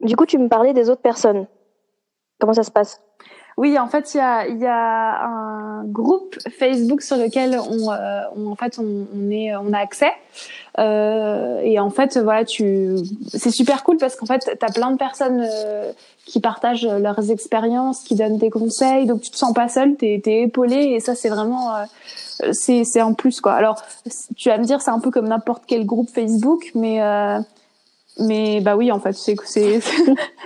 Du coup, tu me parlais des autres personnes. Comment ça se passe? Oui, en fait, il y a, y a, un groupe Facebook sur lequel on, euh, on en fait, on, est, on a accès. Euh, et en fait, voilà, tu, c'est super cool parce qu'en fait, tu as plein de personnes euh, qui partagent leurs expériences, qui donnent des conseils. Donc, tu te sens pas seul, tu es, épaulé. Et ça, c'est vraiment, euh, c'est, c'est en plus, quoi. Alors, tu vas me dire, c'est un peu comme n'importe quel groupe Facebook, mais mais bah oui en fait c'est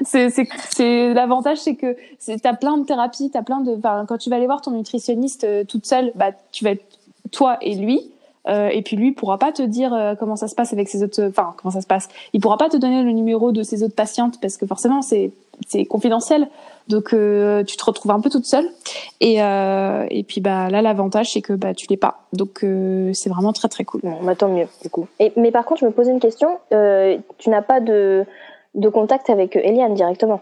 c'est c'est l'avantage c'est que c'est as plein de thérapies t'as plein de quand tu vas aller voir ton nutritionniste euh, toute seule bah tu vas être toi et lui euh, et puis lui pourra pas te dire euh, comment ça se passe avec ses autres enfin comment ça se passe. Il pourra pas te donner le numéro de ses autres patientes parce que forcément c'est c'est confidentiel donc euh, tu te retrouves un peu toute seule et euh, et puis bah là l'avantage c'est que bah tu l'es pas donc euh, c'est vraiment très très cool. Bon, bah, tant mieux du coup. Et, mais par contre je me posais une question, tu n'as pas de de contact avec Eliane directement?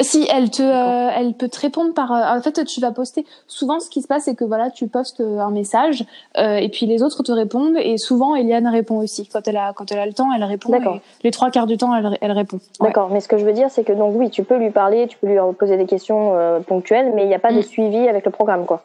Si elle te, euh, elle peut te répondre par. Euh, en fait, tu vas poster. Souvent, ce qui se passe, c'est que voilà, tu postes euh, un message et puis les autres te répondent. Et souvent, Eliane répond aussi quand elle a, quand elle a le temps, elle répond. D'accord. Les trois quarts du temps, elle, elle répond. D'accord. Mais ce que je veux dire, c'est que donc oui, tu peux lui parler, tu peux lui poser des questions ponctuelles, mais il n'y a pas de mm. suivi avec le programme, quoi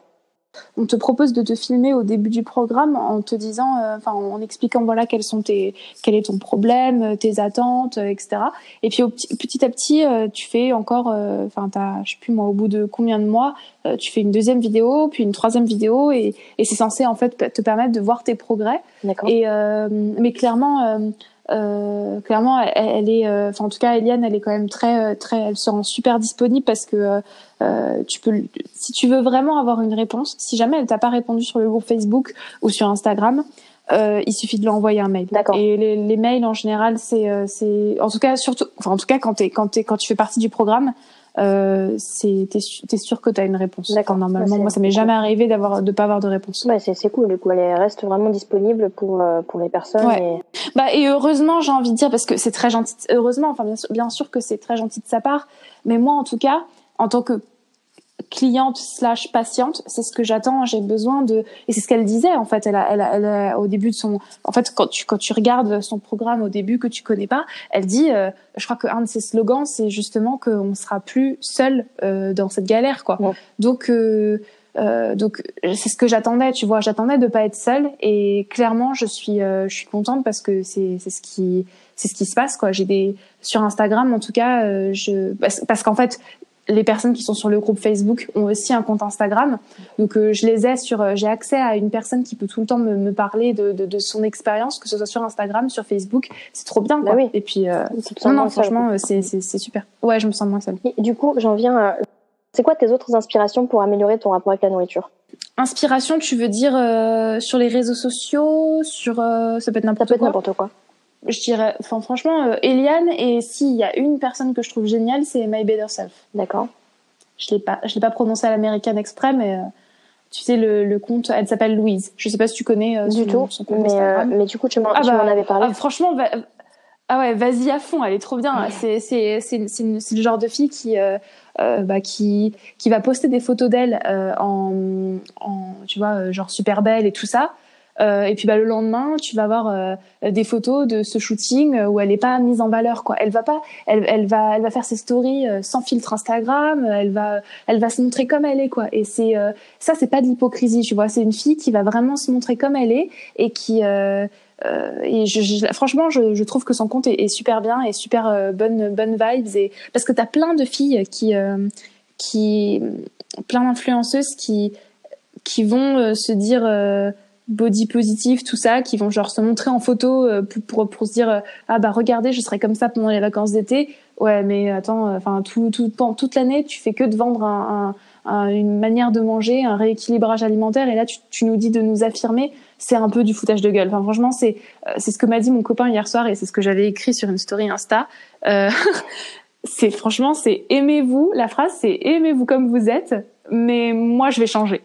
on te propose de te filmer au début du programme en te disant, euh, enfin, en expliquant voilà quels sont tes, quel est ton problème, tes attentes, euh, etc. Et puis petit à petit, euh, tu fais encore, enfin, t'as, je sais plus moi, au bout de combien de mois, tu fais une deuxième vidéo, puis une troisième vidéo, et, et c'est censé en fait te permettre de voir tes progrès. Et mais clairement euh, clairement, elle, est, euh, enfin en tout cas, Eliane, elle est quand même très, euh, très, elle se rend super disponible parce que euh, tu peux, si tu veux vraiment avoir une réponse, si jamais elle t'a pas répondu sur le groupe Facebook ou sur Instagram, euh, il suffit de lui envoyer un mail. D'accord. Et les, les, mails en général, c'est, c'est, en tout cas surtout, enfin en tout cas quand t'es, quand t'es, quand tu fais partie du programme, euh, c'est t'es, es sûr que tu as une réponse. D'accord. Normalement, moi, ça m'est jamais arrivé d'avoir de pas avoir de réponse. Ouais, c'est, c'est cool. Du coup, elle reste vraiment disponible pour euh, pour les personnes. Ouais. Et... Bah et heureusement, j'ai envie de dire parce que c'est très gentil. Heureusement, enfin bien sûr, bien sûr que c'est très gentil de sa part. Mais moi, en tout cas, en tant que cliente slash patiente, c'est ce que j'attends, j'ai besoin de et c'est ce qu'elle disait en fait. Elle a, elle, a, elle a, au début de son, en fait quand tu quand tu regardes son programme au début que tu connais pas, elle dit, euh, je crois qu'un de ses slogans c'est justement qu'on sera plus seul euh, dans cette galère quoi. Donc euh, euh, donc c'est ce que j'attendais, tu vois, j'attendais de pas être seule et clairement je suis euh, je suis contente parce que c'est c'est ce qui c'est ce qui se passe quoi. J'ai des sur Instagram en tout cas je parce, parce qu'en fait les personnes qui sont sur le groupe Facebook ont aussi un compte Instagram. Donc euh, je les ai sur, euh, j'ai accès à une personne qui peut tout le temps me, me parler de, de, de, son expérience, que ce soit sur Instagram, sur Facebook. C'est trop bien. Quoi. Bah oui. Et puis euh, non, non franchement, c'est c'est super. Ouais, je me sens moins seule. Et du coup, j'en viens. À... C'est quoi tes autres inspirations pour améliorer ton rapport avec la nourriture? Inspiration, tu veux dire sur les réseaux sociaux, sur ça peut être n'importe quoi. n'importe quoi je dirais, enfin franchement, euh, Eliane et s'il y a une personne que je trouve géniale, c'est My Better Self. D'accord. Je l'ai pas, je l'ai pas prononcé à l'américaine exprès, mais euh, tu sais le, le compte, elle s'appelle Louise. Je sais pas si tu connais euh, du tout, mais, euh, mais du coup tu m'en, ah bah, avais parlé. Ah, franchement, ah ouais, vas-y à fond, elle est trop bien. C'est c'est c'est c'est le genre de fille qui bah, qui qui va poster des photos d'elle en en tu vois genre super belle et tout ça euh, et puis bah, le lendemain, tu vas avoir euh, des photos de ce shooting euh, où elle n'est pas mise en valeur. Quoi. Elle va pas, elle, elle va, elle va faire ses stories sans filtre Instagram. Elle va, elle va se montrer comme elle est. Quoi. Et c'est ça, c'est pas de l'hypocrisie. Tu vois, c'est une fille qui va vraiment se montrer comme elle est et qui euh, et je, je, franchement, je, je, trouve que son compte est, super bien et super bonne bonne vibes et parce que t'as plein de filles qui qui plein d'influenceuses qui qui vont se dire body positif, tout ça, qui vont genre se montrer en photo euh, pour, pour, se dire euh, ah bah regardez, je serai comme ça pendant les vacances d'été. Ouais, mais attends, euh, enfin tout, tout toute l'année, tu fais que de vendre un, une manière de manger, un rééquilibrage alimentaire. Et là, tu, tu nous dis de nous affirmer, c'est un peu du foutage de gueule. Enfin, franchement, c'est c'est ce que m'a dit mon copain hier soir et c'est ce que j'avais écrit sur une story Insta. Euh, c'est franchement, c'est aimez-vous. La phrase, c'est aimez-vous comme vous êtes, mais moi, je vais changer.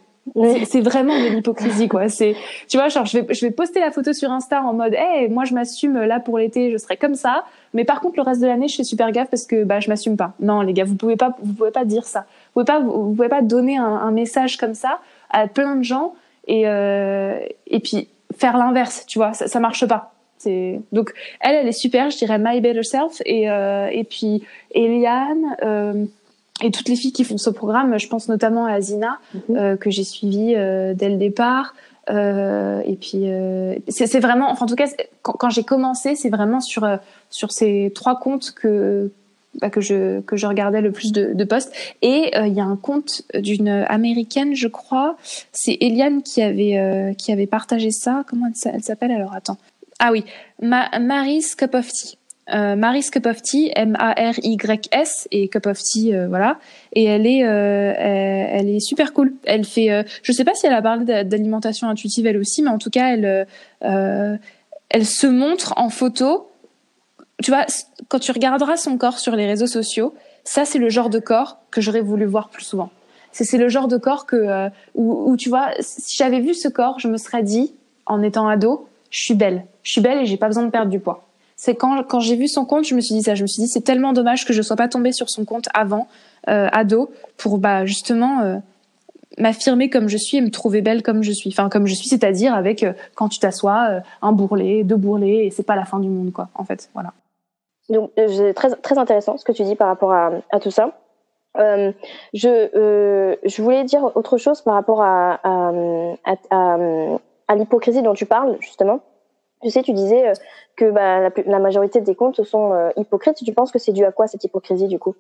C'est vraiment de l'hypocrisie, quoi. C'est, tu vois, genre, je vais, je vais poster la photo sur Insta en mode, hey, moi, je m'assume là pour l'été, je serai comme ça. Mais par contre, le reste de l'année, je fais super gaffe parce que, bah, je m'assume pas. Non, les gars, vous pouvez pas, vous pouvez pas dire ça. Vous pouvez pas, vous pouvez pas donner un, un message comme ça à plein de gens et euh, et puis faire l'inverse, tu vois, ça, ça marche pas. C'est donc elle, elle est super, je dirais my better self et euh, et puis Eliane. Euh, et toutes les filles qui font ce programme, je pense notamment à Zina, mhm. euh, que j'ai suivie euh, dès le départ. Euh, et puis, euh, c'est vraiment, enfin, en tout cas, quand, quand j'ai commencé, c'est vraiment sur, euh, sur ces trois comptes que, bah, que, je, que je regardais le plus de, de posts. Et il y a un compte d'une américaine, je crois. C'est Eliane qui avait, qui avait partagé ça. Comment elle, s'appelle? Alors Attends. Ah oui, Ma Mary's Cup of Tea. Euh, of Tea, M-A-R-Y-S et Tea, euh, voilà. Et elle est, euh, elle, est super cool. Elle fait, euh, je sais pas si elle a parlé d'alimentation intuitive elle aussi, mais en tout cas elle, elle se montre en photo. Tu vois, quand tu regarderas son corps sur les réseaux sociaux, ça c'est le genre de corps que j'aurais voulu voir plus souvent. C'est le genre de corps que où, où tu vois, si j'avais vu ce corps, je me serais dit en étant ado, je suis belle, je suis belle et j'ai pas besoin de perdre du poids c'est quand, j'ai vu son compte, je me suis dit ça. Je me suis dit, c'est tellement dommage que je sois pas tombée sur son compte avant, euh, ado, pour bah, justement euh, m'affirmer comme je suis et me trouver belle comme je suis. Enfin, comme je suis, c'est-à-dire avec, euh, quand tu t'assois, euh, un bourrelet, deux bourrelets, et c'est pas la fin du monde, quoi, en fait. Voilà. Donc, très, très intéressant ce que tu dis par rapport à, tout ça. Je, voulais dire autre chose par rapport à l'hypocrisie dont tu parles, justement. Tu sais, tu disais que bah, la, majorité des comptes sont euh, hypocrites. Tu penses que c'est dû à quoi cette hypocrisie du coup?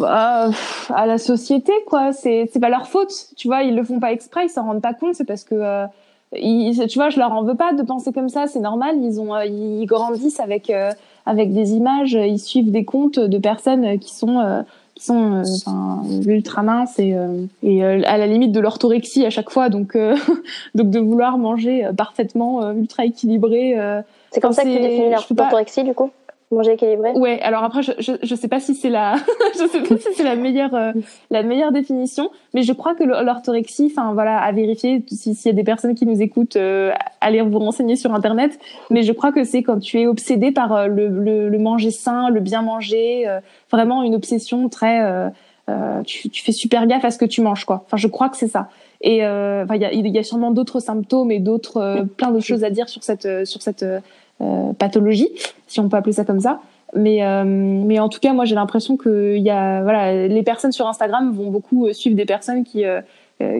Bah, à la société quoi. C'est pas leur faute. Tu vois, ils le font pas exprès, ils s'en rendent pas compte. C'est parce que euh, tu vois, je leur en veux pas de penser comme ça. C'est normal. Ils ont euh, ils grandissent avec euh, avec des images. Ils suivent des comptes de personnes qui sont qui sont enfin, ultra minces et, et à la limite de l'orthorexie à chaque fois. Donc donc de vouloir manger parfaitement ultra équilibré c'est comme ça que tu définis l'orthorexie, du coup? Manger équilibré Ouais, alors après, je, je, je sais pas si c'est la, je sais pas si c'est la meilleure, euh, la meilleure définition, mais je crois que l'orthorexie, enfin voilà, à vérifier s'il y a des personnes qui nous écoutent, euh, allez vous renseigner sur internet, mais je crois que c'est quand tu es obsédé par euh, le, le, le, manger sain, le bien manger, euh, vraiment une obsession très, tu, tu fais super gaffe à ce que tu manges, quoi. Enfin, je crois que c'est ça. Et il y a, y a sûrement d'autres symptômes et d'autres, plein d'autres choses à dire sur cette, sur cette euh, pathologie, si on peut appeler ça comme ça. Mais, euh, mais en tout cas, moi, j'ai l'impression que y a, voilà, les personnes sur Instagram vont beaucoup euh, suivre des personnes qui,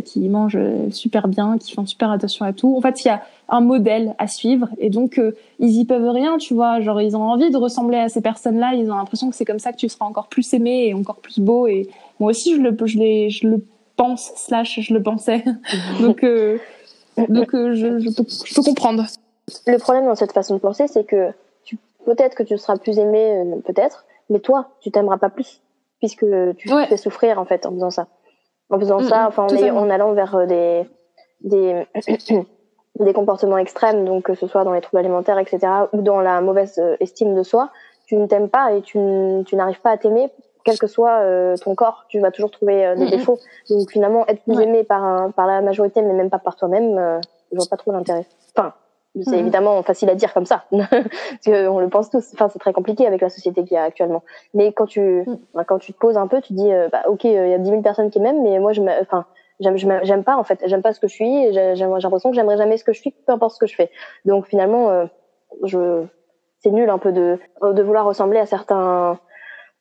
qui mangent super bien, qui font super attention à tout. En fait, il y a un modèle à suivre et donc ils y peuvent rien, tu vois. Genre, ils ont envie de ressembler à ces personnes-là. Ils ont l'impression que c'est comme ça que tu seras encore plus aimé et encore plus beau. Et moi aussi, je le, je je le pense slash je le pensais. donc, donc je, je, peux, je peux comprendre. Le problème dans cette façon de penser, c'est que peut-être que tu seras plus aimé, euh, peut-être, mais toi, tu t'aimeras pas plus, puisque tu te fais souffrir en fait en faisant ça. En faisant mm, ça, mm, enfin, en, en, allant vers euh, des des des comportements extrêmes, donc que ce soit dans les troubles alimentaires, etc., ou dans la mauvaise euh, estime de soi, tu ne t'aimes pas et tu, n'arrives pas à t'aimer, quel que soit ton corps, tu vas toujours trouver des mm, défauts. Donc finalement, être plus aimé par un, par la majorité, mais même pas par toi-même, euh, je vois pas trop l'intérêt. Enfin, c'est mhm. évidemment facile à dire comme ça, parce qu'on le pense tous. Enfin, c'est très compliqué avec la société qu'il y a actuellement. Mais quand tu, mhm. quand tu te poses un peu, tu dis, euh, bah, ok, euh, il y a 10 000 personnes qui m'aiment, mais moi, je, enfin, j'aime, j'aime pas en fait, j'aime pas ce que je suis. J'ai l'impression que j'aimerais jamais ce que je suis, peu importe ce que je fais. Donc finalement, euh, je, c'est nul un peu de, de vouloir ressembler à certains,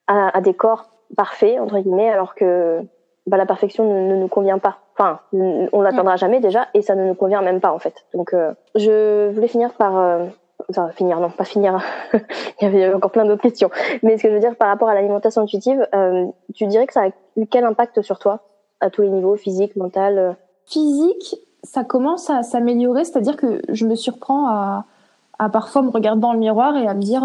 à, à des corps parfaits entre guillemets, alors que bah, la perfection ne, nous convient pas. Enfin, on l'atteindra mm. jamais déjà, et ça ne nous convient même pas en fait. Donc, euh, je voulais finir par, euh, enfin finir, non, pas finir. Il y avait encore plein d'autres questions. Mais ce que je veux dire par rapport à l'alimentation intuitive, euh, tu dirais que ça a eu quel impact sur toi à tous les niveaux, physique, mental euh? Physique, ça commence à s'améliorer, c'est-à-dire que je me surprends à, à parfois me regarder dans le miroir et à me dire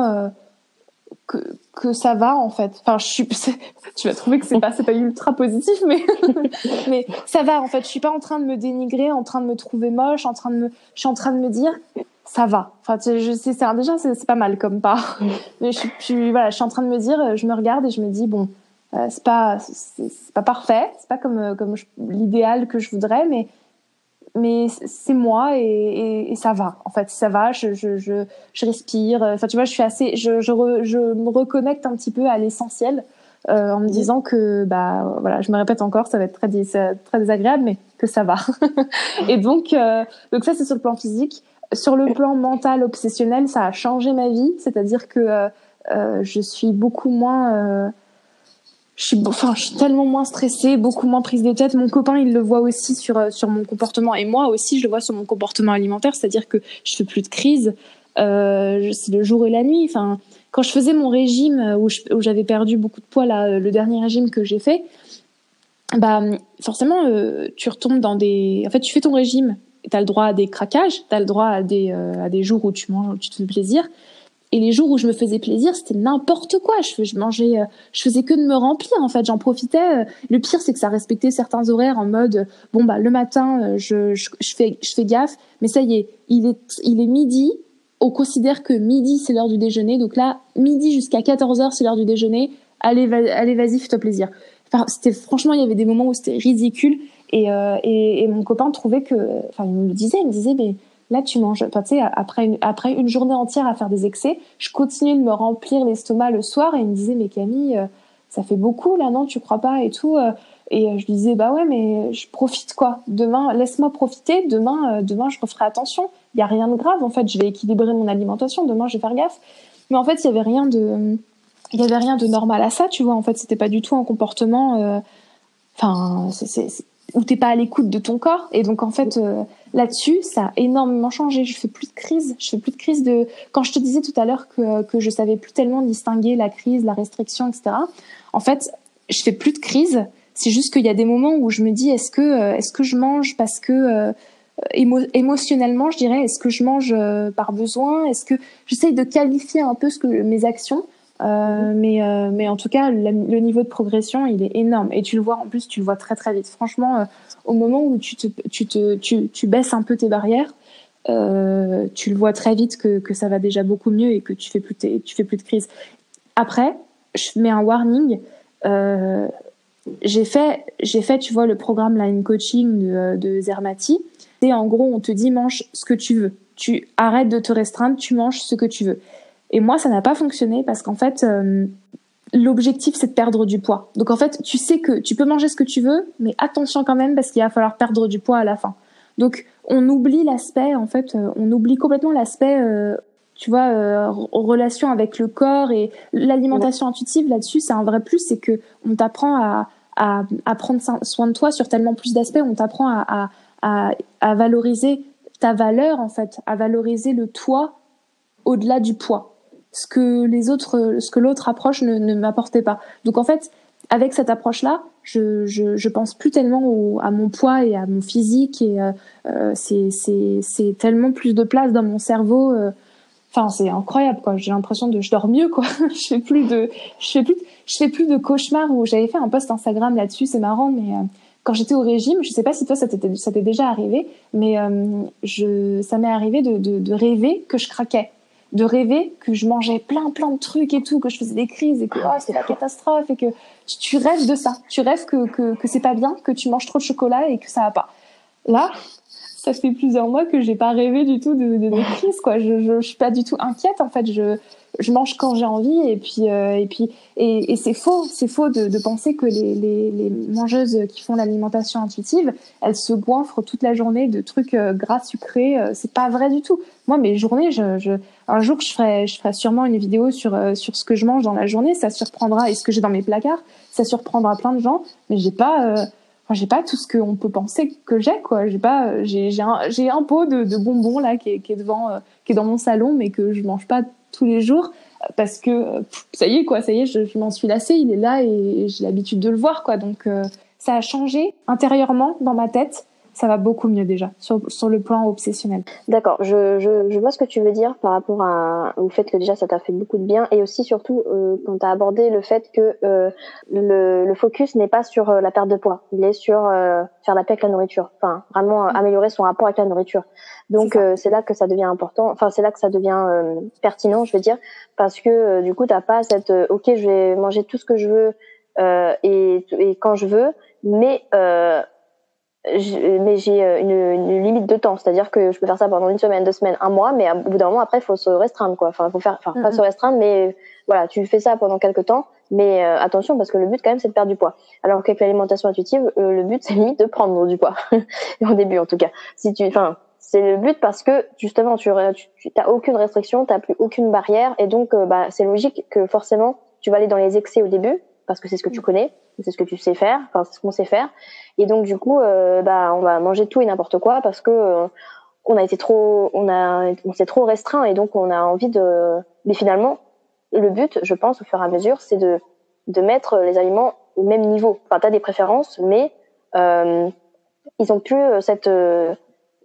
que, que ça va en fait. Enfin, je suis, tu vas trouver que c'est pas, c'est pas ultra positif, mais, mais ça va en fait. Je suis pas en train de me dénigrer, en train de me trouver moche, en train de me, je suis en train de me dire, ça va. Enfin, je sais, c'est déjà c'est pas mal comme part. Mais je, je, voilà, je suis en train de me dire, je me regarde et je me dis bon, euh, c'est pas, c'est pas parfait, c'est pas comme comme l'idéal que je voudrais, mais mais c'est moi et, et, ça va. En fait, ça va. Je, je, je, je, respire. Enfin, tu vois, je suis assez. Je, je, je me reconnecte un petit peu à l'essentiel euh, en me disant que, bah, voilà, je me répète encore, ça va être très, très désagréable, mais que ça va. et donc, euh, donc ça, c'est sur le plan physique. Sur le plan mental, obsessionnel, ça a changé ma vie. C'est-à-dire que euh, euh je suis beaucoup moins euh, je suis, tellement moins stressée, beaucoup moins prise de tête. Mon copain, il le voit aussi sur euh, sur mon comportement, et moi aussi, je le vois sur mon comportement alimentaire, c'est-à-dire que je fais plus de crise. Euh, c'est le jour et la nuit. Enfin, quand je faisais mon régime euh, où, j'avais perdu beaucoup de poids, là, le dernier régime que j'ai fait, bah forcément, tu retombes dans des. En fait, tu fais ton régime, tu as le droit à des craquages, tu as le droit à des à des jours où tu manges, où tu te fais plaisir. Et les jours où je me faisais plaisir, c'était n'importe quoi. Je, je mangeais, euh, je faisais que de me remplir. En fait, j'en profitais. Le pire, c'est que ça respectait certains horaires en mode, bon bah le matin, euh, je, je, fais, je fais gaffe. Mais ça y est, il est, il est midi. On considère que midi c'est l'heure du déjeuner. Donc là, midi jusqu'à 14 h c'est l'heure du déjeuner. Allez, allez, vas-y, fais-toi plaisir. Enfin, c'était franchement, il y avait des moments où c'était ridicule. Et, euh, et, et, mon copain trouvait que, enfin, il me le disait, il me disait, mais Là, tu manges, tu sais, après une, journée entière à faire des excès, je continuais de me remplir l'estomac le soir et il me disait, mais Camille, euh, ça fait beaucoup là, non, tu crois pas et tout. Euh. Et euh, je lui disais, bah ouais, mais je profite quoi. Demain, laisse-moi profiter. Demain, demain, je referai attention. Il y a rien de grave. En fait, je vais équilibrer mon alimentation. Demain, je vais faire gaffe. Mais en fait, il y avait rien de, il avait rien de normal à ça, tu vois. En fait, c'était pas du tout un comportement. Enfin, c'est où t'es pas à l'écoute de ton corps. Et donc, en fait, là-dessus, ça a énormément changé. Je fais plus de crise. Je fais plus de crise de. Quand je te disais tout à l'heure que que je savais plus tellement distinguer la crise, la restriction, etc. En fait, je fais plus de crise. C'est juste qu'il y a des moments où je me dis est-ce que euh, est-ce que je mange parce que euh, émotionnellement, je dirais? Est-ce que je mange euh, par besoin? Est-ce que j'essaye de qualifier un peu ce que mes actions euh, mais, euh, mais en tout cas, le, niveau de progression, il est énorme. Et tu le vois, en plus, tu le vois très très vite. Franchement, euh, au moment où tu, te, tu, te, tu, tu baisses un peu tes barrières, tu le vois très vite que, que ça va déjà beaucoup mieux et que tu fais plus, tu fais plus de crise. Après, je mets un warning. j'ai fait, j'ai fait, tu vois, le programme line coaching de, de Zermati. Et en gros, on te dit mange ce que tu veux. Tu arrêtes de te restreindre, tu manges ce que tu veux. Et moi, ça n'a pas fonctionné parce qu'en fait, euh, l'objectif, c'est de perdre du poids. Donc en fait, tu sais que tu peux manger ce que tu veux, mais attention quand même parce qu'il va falloir perdre du poids à la fin. Donc on oublie l'aspect, en fait, euh, on oublie complètement l'aspect, euh, tu vois, euh, relation avec le corps et l'alimentation intuitive là-dessus, c'est un vrai plus, c'est que on t'apprend à, prendre soin de toi sur tellement plus d'aspects, on t'apprend à valoriser ta valeur en fait, à valoriser le toi au-delà du poids ce que les autres, ce que l'autre approche ne, m'apportait pas. Donc en fait, avec cette approche-là, je, je, je, pense plus tellement à mon poids et à mon physique et euh, euh c'est, tellement plus de place dans mon cerveau. Euh, enfin, c'est incroyable quoi. J'ai l'impression de je dors mieux quoi. je fais plus de, je fais plus, je fais plus de cauchemars. Où j'avais fait un post Instagram là-dessus, c'est marrant, mais euh, quand j'étais au régime, je sais pas si toi ça t'était, déjà arrivé, mais je, ça m'est arrivé de, de, de rêver que je craquais de rêver que je mangeais plein plein de trucs et tout, que je faisais des crises et que oh, c'est la catastrophe et que tu, rêves de ça. Tu rêves que, que, que c'est pas bien, que tu manges trop de chocolat et que ça va pas. Là, ça fait plusieurs mois que j'ai pas rêvé du tout de, de, de crise quoi. Je, je, je, suis pas du tout inquiète en fait. Je je mange quand j'ai envie et puis euh, et puis et, et c'est faux c'est faux de, de, penser que les, les, les, mangeuses qui font l'alimentation intuitive elles se goinfrent toute la journée de trucs euh, gras sucrés euh, c'est pas vrai du tout moi mes journées je, je un jour je ferai je ferai sûrement une vidéo sur sur ce que je mange dans la journée. Ça surprendra. Et ce que j'ai dans mes placards ça surprendra plein de gens. Mais j'ai pas Enfin, j'ai pas tout ce qu'on peut penser que j'ai quoi. J'ai pas j'ai j'ai un un pot de, de bonbons là qui est, qui est devant qui est dans mon salon mais que je mange pas tous les jours. Parce que ça y est quoi, ça y est, je, m'en suis lassée, il est là et j'ai l'habitude de le voir quoi. Donc euh, ça a changé intérieurement dans ma tête. Ça va beaucoup mieux déjà sur, sur le plan obsessionnel. D'accord, je, je, je, vois ce que tu veux dire par rapport à, au fait que déjà ça t'a fait beaucoup de bien et aussi surtout euh, quand tu as abordé le fait que euh, le, le, focus n'est pas sur euh, la perte de poids, il est sur euh, faire la paix avec la nourriture, enfin vraiment mm. améliorer son rapport avec la nourriture. Donc c'est là que ça devient important, enfin c'est là que ça devient pertinent, je veux dire, parce que du coup t'as pas cette ok je vais manger tout ce que je veux et, et quand je veux, mais mais j'ai euh, une, une, limite de temps, c'est-à-dire que je peux faire ça pendant une semaine, deux semaines, un mois, mais au bout d'un moment après, il faut se restreindre, quoi. Enfin, faut faire, enfin, pas se restreindre, mais voilà, tu fais ça pendant quelques temps, mais euh, attention parce que le but quand même c'est de perdre du poids. Alors qu'avec l'alimentation intuitive, euh, le but c'est limite de prendre du poids, au début en tout cas. Si tu, enfin, c'est le but parce que justement tu, tu, tu aucune restriction, t'as plus aucune barrière, et donc bah c'est logique que forcément tu vas aller dans les excès au début parce que c'est ce que tu connais c'est ce que tu sais faire, enfin c'est ce qu'on sait faire. Et donc du coup, euh, bah on va manger tout et n'importe quoi parce que euh, on a été trop, on a, on s'est trop restreint et donc on a envie de. Mais finalement, le but, je pense, au fur et à mesure, c'est de de mettre les aliments au même niveau. Enfin, t'as des préférences, mais euh, ils ont plus cette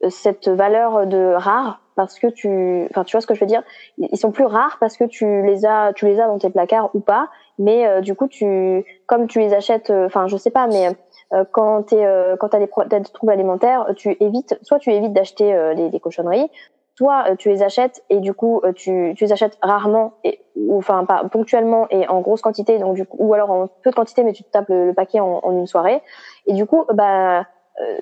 cette valeur de rare parce que tu, enfin, tu vois ce que je veux dire? Ils sont plus rares parce que tu les as, tu les as dans tes placards ou pas. Mais euh, du coup, tu, comme tu les achètes, euh, enfin, je sais pas, mais euh, quand t'es, quand t'as des, des troubles alimentaires, tu évites, soit tu évites d'acheter des, des, cochonneries, soit tu les achètes et du coup tu, tu les achètes rarement et ou enfin pas ponctuellement et en grosse quantité donc du coup ou alors en peu de quantité mais tu te tapes le, paquet en, en, une soirée. Et du coup bah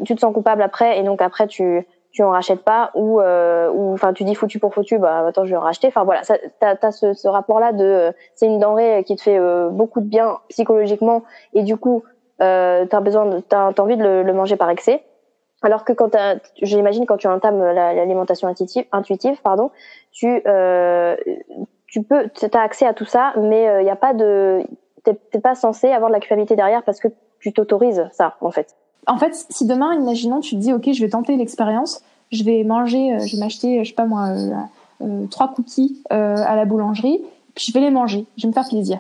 tu te sens coupable après et donc après tu tu en rachètes pas ou euh, ou enfin tu dis foutu pour foutu bah attends je vais en racheter. Enfin voilà tu as, ce, ce rapport là de euh, c'est une denrée qui te fait euh, beaucoup de bien psychologiquement et du coup euh, tu as besoin de t'as as envie de le, le, manger par excès. Alors que quand j'imagine quand tu entames l'alimentation intuitive intuitive pardon tu euh, tu peux tu as accès à tout ça mais il n'y a pas de t'es pas censé avoir de la culpabilité derrière parce que tu t'autorises ça en fait en fait, si demain, imaginons, tu te dis, ok, je vais tenter l'expérience, je vais manger, euh, je vais m'acheter, je sais pas moi, euh, euh, trois cookies à la boulangerie, puis je vais les manger, je vais me faire plaisir.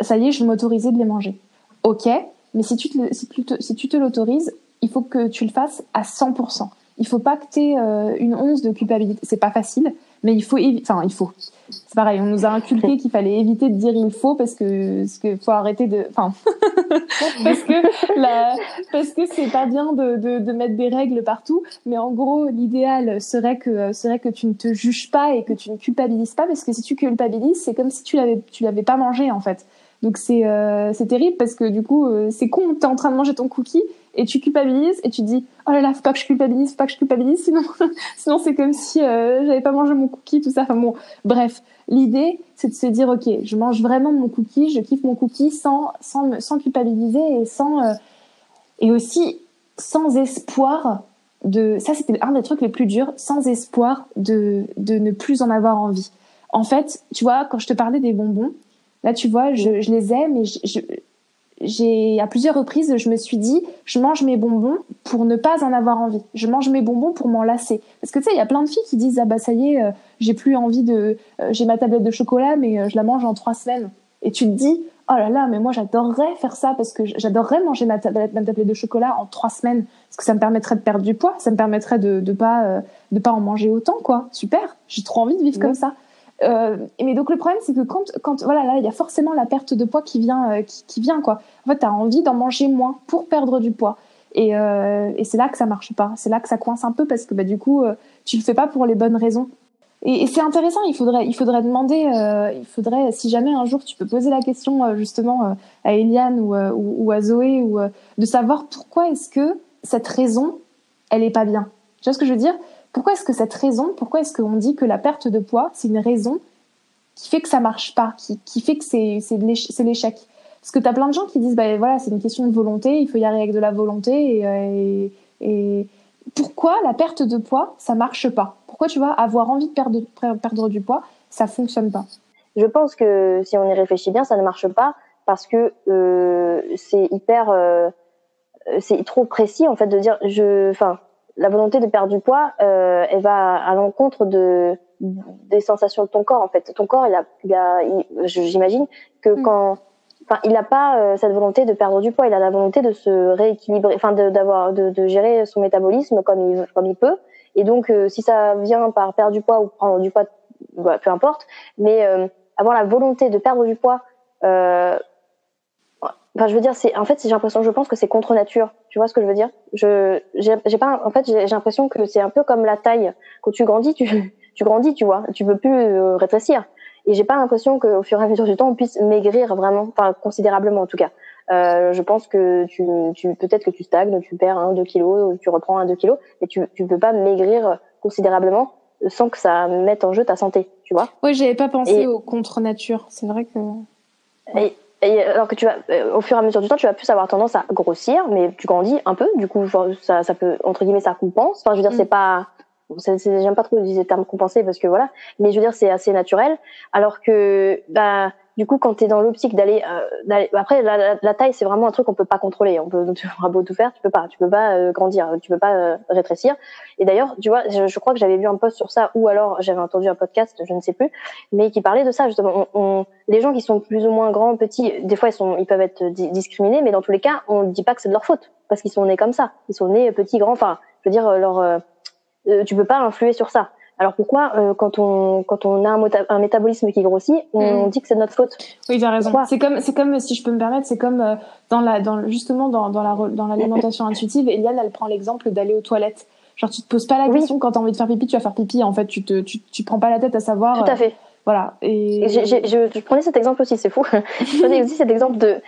Ça y est, je vais m'autoriser de les manger. Ok, mais si tu te, si tu te, l'autorises, il faut que tu le fasses à 100%. Il faut pas que tu aies une once de culpabilité. C'est pas facile, mais il faut, enfin, il faut. C'est pareil, on nous a inculqué qu'il fallait éviter de dire il faut parce que, parce que faut arrêter de, enfin, parce que parce que c'est pas bien de, de, de, mettre des règles partout. Mais en gros, l'idéal serait que, serait que tu ne te juges pas et que tu ne culpabilises pas parce que si tu culpabilises, c'est comme si tu l'avais, tu l'avais pas mangé en fait. Donc c'est, euh, c'est terrible parce que du coup, euh, c'est con, t'es en train de manger ton cookie et tu culpabilises et tu dis oh là là faut pas que je culpabilise faut pas que je culpabilise sinon sinon c'est comme si euh, j'avais pas mangé mon cookie tout ça. Enfin bon bref. L'idée c'est de se dire ok je mange vraiment mon cookie je kiffe mon cookie sans sans sans culpabiliser et sans euh, et aussi sans espoir de ça c'était un des trucs les plus durs sans espoir de de ne plus en avoir envie. En fait tu vois quand je te parlais des bonbons là tu vois je, je les aime et je, j'ai à plusieurs reprises, je me suis dit, je mange mes bonbons pour ne pas en avoir envie. Je mange mes bonbons pour m'en lasser. Parce que tu sais, il y a plein de filles qui disent ah bah ça y est, euh, j'ai plus envie de, euh, j'ai ma tablette de chocolat, mais euh, je la mange en trois semaines. Et tu te dis oh là là, mais moi j'adorerais faire ça parce que j'adorerais manger ma tablette, ma tablette de chocolat en trois semaines parce que ça me permettrait de perdre du poids, ça me permettrait de de pas de pas en manger autant quoi. Super, j'ai trop envie de vivre comme ça. Euh, mais donc le problème c'est que quand, quand voilà là il y a forcément la perte de poids qui vient euh, qui, vient quoi. En fait tu as envie d'en manger moins pour perdre du poids et, euh, et c'est là que ça marche pas. C'est là que ça coince un peu parce que bah du coup tu le fais pas pour les bonnes raisons. Et, c'est intéressant. Il faudrait il faudrait demander il faudrait si jamais un jour tu peux poser la question justement à Eliane ou, ou, ou, à Zoé ou de savoir pourquoi est-ce que cette raison elle est pas bien. Tu vois ce que je veux dire? Pourquoi est-ce que cette raison, pourquoi est-ce qu'on dit que la perte de poids, c'est une raison qui fait que ça marche pas, qui, qui fait que c'est, l'échec? Parce que tu as plein de gens qui disent, bah, voilà, c'est une question de volonté, il faut y arriver avec de la volonté. Et, euh, pourquoi la perte de poids, ça marche pas? Pourquoi, tu vois, avoir envie de perdre, perdre du poids, ça fonctionne pas? Je pense que si on y réfléchit bien, ça ne marche pas parce que euh, c'est hyper... Euh, c'est trop précis, en fait, de dire, je... Enfin, la volonté de perdre du poids, euh, elle va à l'encontre de des sensations de ton corps en fait. Ton corps, il a, il a j'imagine que mm. quand enfin, il n'a pas cette volonté de perdre du poids. Il a la volonté de se rééquilibrer, enfin, d'avoir, de, de, gérer son métabolisme comme il, comme il peut. Et donc, si ça vient par perdre du poids ou prendre du poids, bah, peu importe. Mais avoir la volonté de perdre du poids euh, Enfin, je veux dire, c'est en fait, j'ai l'impression, je pense que c'est contre nature. Tu vois ce que je veux dire? Je, j'ai pas, en fait, j'ai l'impression que c'est un peu comme la taille. Quand tu grandis, tu, tu grandis, tu vois. Tu veux plus euh, rétrécir. Et j'ai pas l'impression qu'au fur et à mesure du temps, on puisse maigrir vraiment, enfin considérablement en tout cas. Euh, je pense que tu, tu peut-être que tu stagnes, tu perds un, deux kilos, tu reprends un, deux kilos, mais tu, tu peux pas maigrir considérablement sans que ça mette en jeu ta santé, tu vois? Oui, j'avais pas pensé au contre nature. C'est vrai que. Et, et alors que tu vas, euh, au fur et à mesure du temps, tu vas plus avoir tendance à grossir, mais tu grandis un peu. Du coup, ça, ça peut entre guillemets, ça compense. Enfin, je veux dire, mm. c'est pas, j'aime pas trop utiliser le terme compenser parce que voilà, mais je veux dire, c'est assez naturel. Alors que, bah, du coup, quand tu es dans l'optique d'aller, euh, après la, la, taille, c'est vraiment un truc qu'on peut pas contrôler. On peut, tu auras beau tout faire, tu peux pas, tu peux pas euh, grandir, tu peux pas euh, rétrécir. Et d'ailleurs, tu vois, je, je crois que j'avais vu un post sur ça, ou alors j'avais entendu un podcast, je ne sais plus, mais qui parlait de ça justement. On, les gens qui sont plus ou moins grands, petits, des fois ils sont, ils peuvent être discriminés, mais dans tous les cas, on ne dit pas que c'est de leur faute parce qu'ils sont nés comme ça. Ils sont nés petits, grands. Enfin, je veux dire, leur, tu peux pas influer sur ça. Alors pourquoi, euh, quand on quand on a un, un métabolisme qui grossit, on mm. dit que c'est notre faute? Oui, tu as raison. C'est comme c'est comme si je peux me permettre, c'est comme euh, dans la dans justement dans dans la dans l'alimentation intuitive. Eliane, elle prend l'exemple d'aller aux toilettes. Genre tu te poses pas la question quand tu as envie de faire pipi, tu vas faire pipi. En fait, tu te tu, tu prends pas la tête à savoir. Tout à fait. Voilà. Et je, je, prenais cet exemple aussi, c'est fou. je prenais aussi cet exemple de.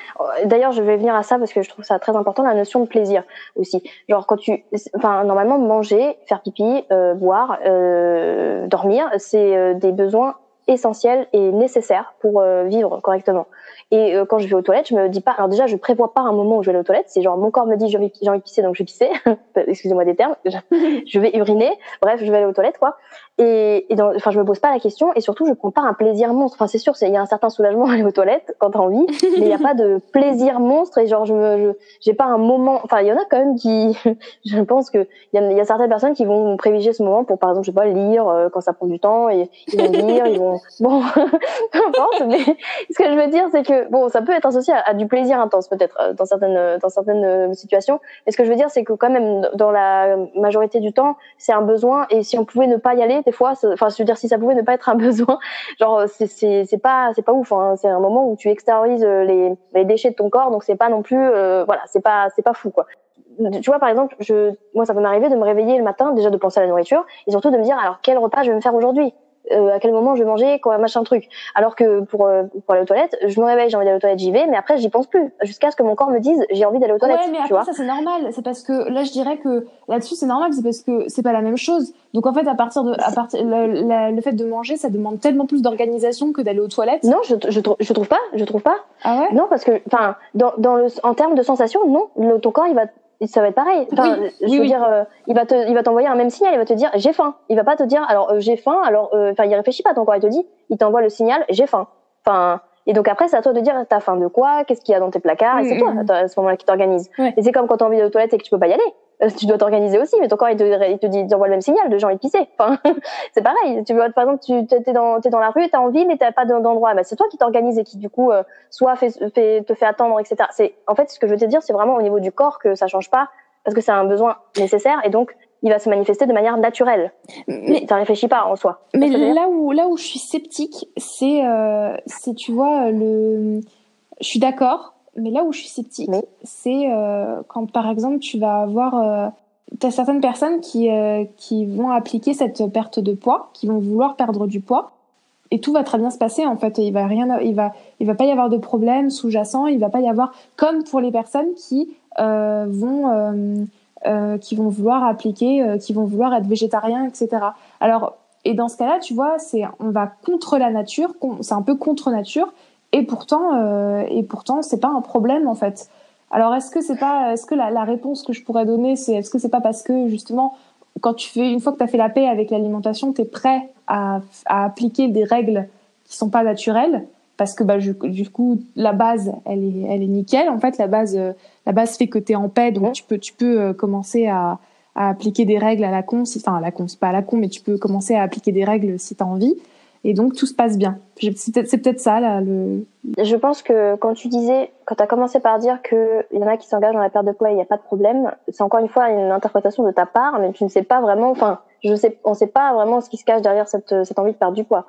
D'ailleurs, je vais venir à ça parce que je trouve ça très important, la notion de plaisir aussi. Genre quand tu, enfin normalement manger, faire pipi, euh, boire, euh, dormir, c'est euh, des besoins essentiels et nécessaires pour euh, vivre correctement. Et euh, quand je vais aux toilettes, je me dis pas. Alors déjà, je prévois pas un moment où je vais aller aux toilettes. C'est genre mon corps me dit j'ai envie de pisser, donc je vais pisser. Excusez-moi des termes. je vais uriner. Bref, je vais aller aux toilettes, quoi. Et, et dans, enfin, je me pose pas la question. Et surtout, je prends pas un plaisir monstre. Enfin, c'est sûr, il y a un certain soulagement à aller aux toilettes quand t'as envie, mais il y a pas de plaisir monstre. Et genre, je me, j'ai pas un moment. Enfin, il y en a quand même qui. je pense que il y, a, y a certaines personnes qui vont privilégier ce moment pour, par exemple, je sais pas, lire euh, quand ça prend du temps. Et ils vont lire, ils vont. Bon, peu importe. Mais ce que je veux dire, c'est que bon, ça peut être associé à, du plaisir intense peut-être euh, dans certaines dans certaines euh, situations. Mais ce que je veux dire, c'est que quand même dans la majorité du temps, c'est un besoin. Et si on pouvait ne pas y aller, fois, enfin, je dire, si ça pouvait ne pas être un besoin, genre c'est pas c'est pas ouf. Hein. C'est un moment où tu extériorises euh, les déchets de ton corps, donc c'est pas non plus voilà, c'est pas c'est pas fou quoi tu vois, par exemple, je, moi, ça peut m'arriver de me réveiller le matin, déjà de penser à la nourriture, et surtout de me dire, alors, quel repas je vais me faire aujourd'hui? Euh, à quel moment je vais manger, quoi, machin truc. Alors que pour, euh, pour aller aux toilettes, je me réveille, j'ai envie d'aller aux toilettes, j'y vais, mais après j'y pense plus, jusqu'à ce que mon corps me dise j'ai envie d'aller aux toilettes. Ouais, mais après ça c'est normal, c'est parce que là je dirais que là-dessus c'est normal, c'est parce que c'est pas la même chose. Donc en fait à partir de, à partir le, le fait de manger, ça demande tellement plus d'organisation que d'aller aux toilettes. Non, je, je, je trouve pas, je trouve pas. Ah ouais? Non parce que, enfin, dans, dans le, en termes de sensation, non, le, ton corps il va ça va être pareil. Enfin, je veux dire, euh, il va te, il va t'envoyer un même signal. Il va te dire j'ai faim. Il va pas te dire alors euh, j'ai faim. Alors, euh, enfin, il réfléchit pas ton corps. Il te dit, il t'envoie le signal j'ai faim. Enfin, et donc après c'est à toi de dire t'as faim de quoi, qu'est-ce qu'il y a dans tes placards. et c'est toi à ce moment-là qui t'organise. Et c'est comme quand t'as envie de aux toilettes et que tu peux pas y aller. Tu dois t'organiser aussi, mais ton corps il te, il te dit, t'envoie le même signal de gens envie de pisser. Enfin, c'est pareil. Tu vois, par exemple, tu t'es dans, t'es dans la rue, t'as envie, mais t'as pas d'endroit. Bah, c'est toi qui t'organise et qui du coup, euh, soit fait, fait, te fait attendre, etc. C'est, en fait, ce que je veux te dire, c'est vraiment au niveau du corps que ça change pas, parce que c'est un besoin nécessaire et donc il va se manifester de manière naturelle. Mais ça réfléchit pas en soi. Mais là où là où je suis sceptique, c'est euh, c'est tu vois le, je suis d'accord mais là où je suis sceptique, c'est euh, quand par exemple tu vas avoir, euh, tu as certaines personnes qui, euh, qui vont appliquer cette perte de poids, qui vont vouloir perdre du poids, et tout va très bien se passer en fait. Et il va rien, il va, il va pas y avoir de problème sous-jacent. Il va pas y avoir comme pour les personnes qui euh, vont, qui vont vouloir appliquer, qui vont vouloir être végétariens, etc. Alors et dans ce cas-là, tu vois, c'est on va contre la nature, c'est un peu contre nature, et pourtant, euh, et pourtant, c'est pas un problème en fait. Alors, est-ce que c'est pas, est-ce que la, la, réponse que je pourrais donner, c'est, est-ce que c'est pas parce que justement, quand tu fais, une fois que tu as fait la paix avec l'alimentation, tu es prêt à, à, appliquer des règles qui sont pas naturelles, parce que bah, du coup, la base, elle est, elle est nickel. En fait, la base, euh, la base fait que tu es en paix, donc tu peux, tu peux euh, commencer à, à appliquer des règles à la con, si, enfin à la con, c'est pas à la con, mais tu peux commencer à appliquer des règles si tu as envie. Et donc tout se passe bien. C'est peut-être ça là. Je pense que quand tu disais, quand tu as commencé par dire qu'il y en a qui s'engagent dans la perte de poids, il n'y a pas de problème. C'est encore une fois une interprétation de ta part, mais tu ne sais pas vraiment. Enfin, je sais, on ne sait pas vraiment ce qui se cache derrière cette, cette envie de perdre du poids.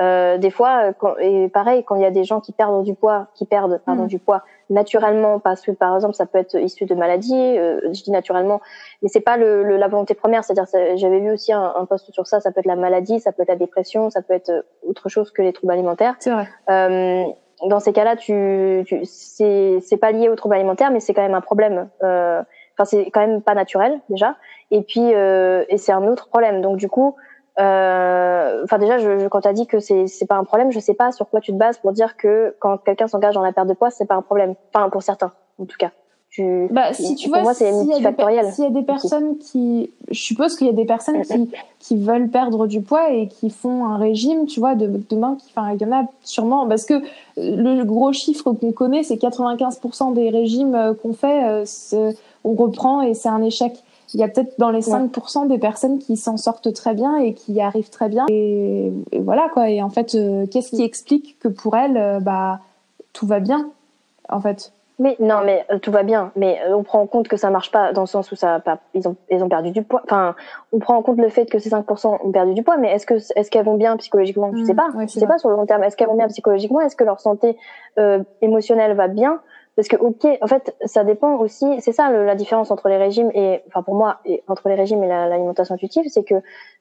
Euh, des fois, quand, et pareil, quand il y a des gens qui perdent du poids, qui perdent pardon, mm. du poids naturellement, parce que par exemple, ça peut être issu de maladies, euh, je dis naturellement, mais c'est pas le, le, la volonté première. C'est-à-dire, j'avais vu aussi un, un post sur ça. Ça peut être la maladie, ça peut être la dépression, ça peut être euh, autre chose que les troubles alimentaires. C'est vrai. Euh, dans ces cas-là, tu, tu c'est pas lié aux troubles alimentaires, mais c'est quand même un problème. Euh, enfin, c'est quand même pas naturel déjà. Et puis, et c'est un autre problème. Donc du coup. Euh, enfin déjà, je, quand tu as dit que c'est c'est pas un problème, je sais pas sur quoi tu te bases pour dire que quand quelqu'un s'engage dans la perte de poids, c'est pas un problème. Enfin pour certains, en tout cas. Tu, bah, si tu vois, moi, c'est. S'il y a des personnes qui, je suppose qu'il y a des personnes qui, qui veulent perdre du poids et qui font un régime, tu vois, de, demain, enfin, il y en a sûrement, parce que le gros chiffre qu'on connaît, c'est 95% des régimes euh, qu'on fait, euh, on reprend et c'est un échec il y a peut-être dans les 5% des personnes qui s'en sortent très bien et qui y arrivent très bien. Et, voilà quoi. Et en fait, euh, qu'est-ce qui explique que pour elles, euh, bah, tout va bien, en fait? Mais non, mais euh, tout va bien. Mais on prend en compte que ça marche pas dans le sens où ça, pas, ils ont, ils ont perdu du poids. Enfin, on prend en compte le fait que ces 5% ont perdu du poids. Mais est-ce que, est-ce qu'elles vont bien psychologiquement? Je sais mmh, pas. je sais pas sur le long terme. Est-ce qu'elles vont bien psychologiquement? Est-ce que leur santé émotionnelle va bien? Parce que ok, en fait, ça dépend aussi. C'est ça la différence entre les régimes et, enfin pour moi, et, entre les régimes et l'alimentation intuitive, c'est que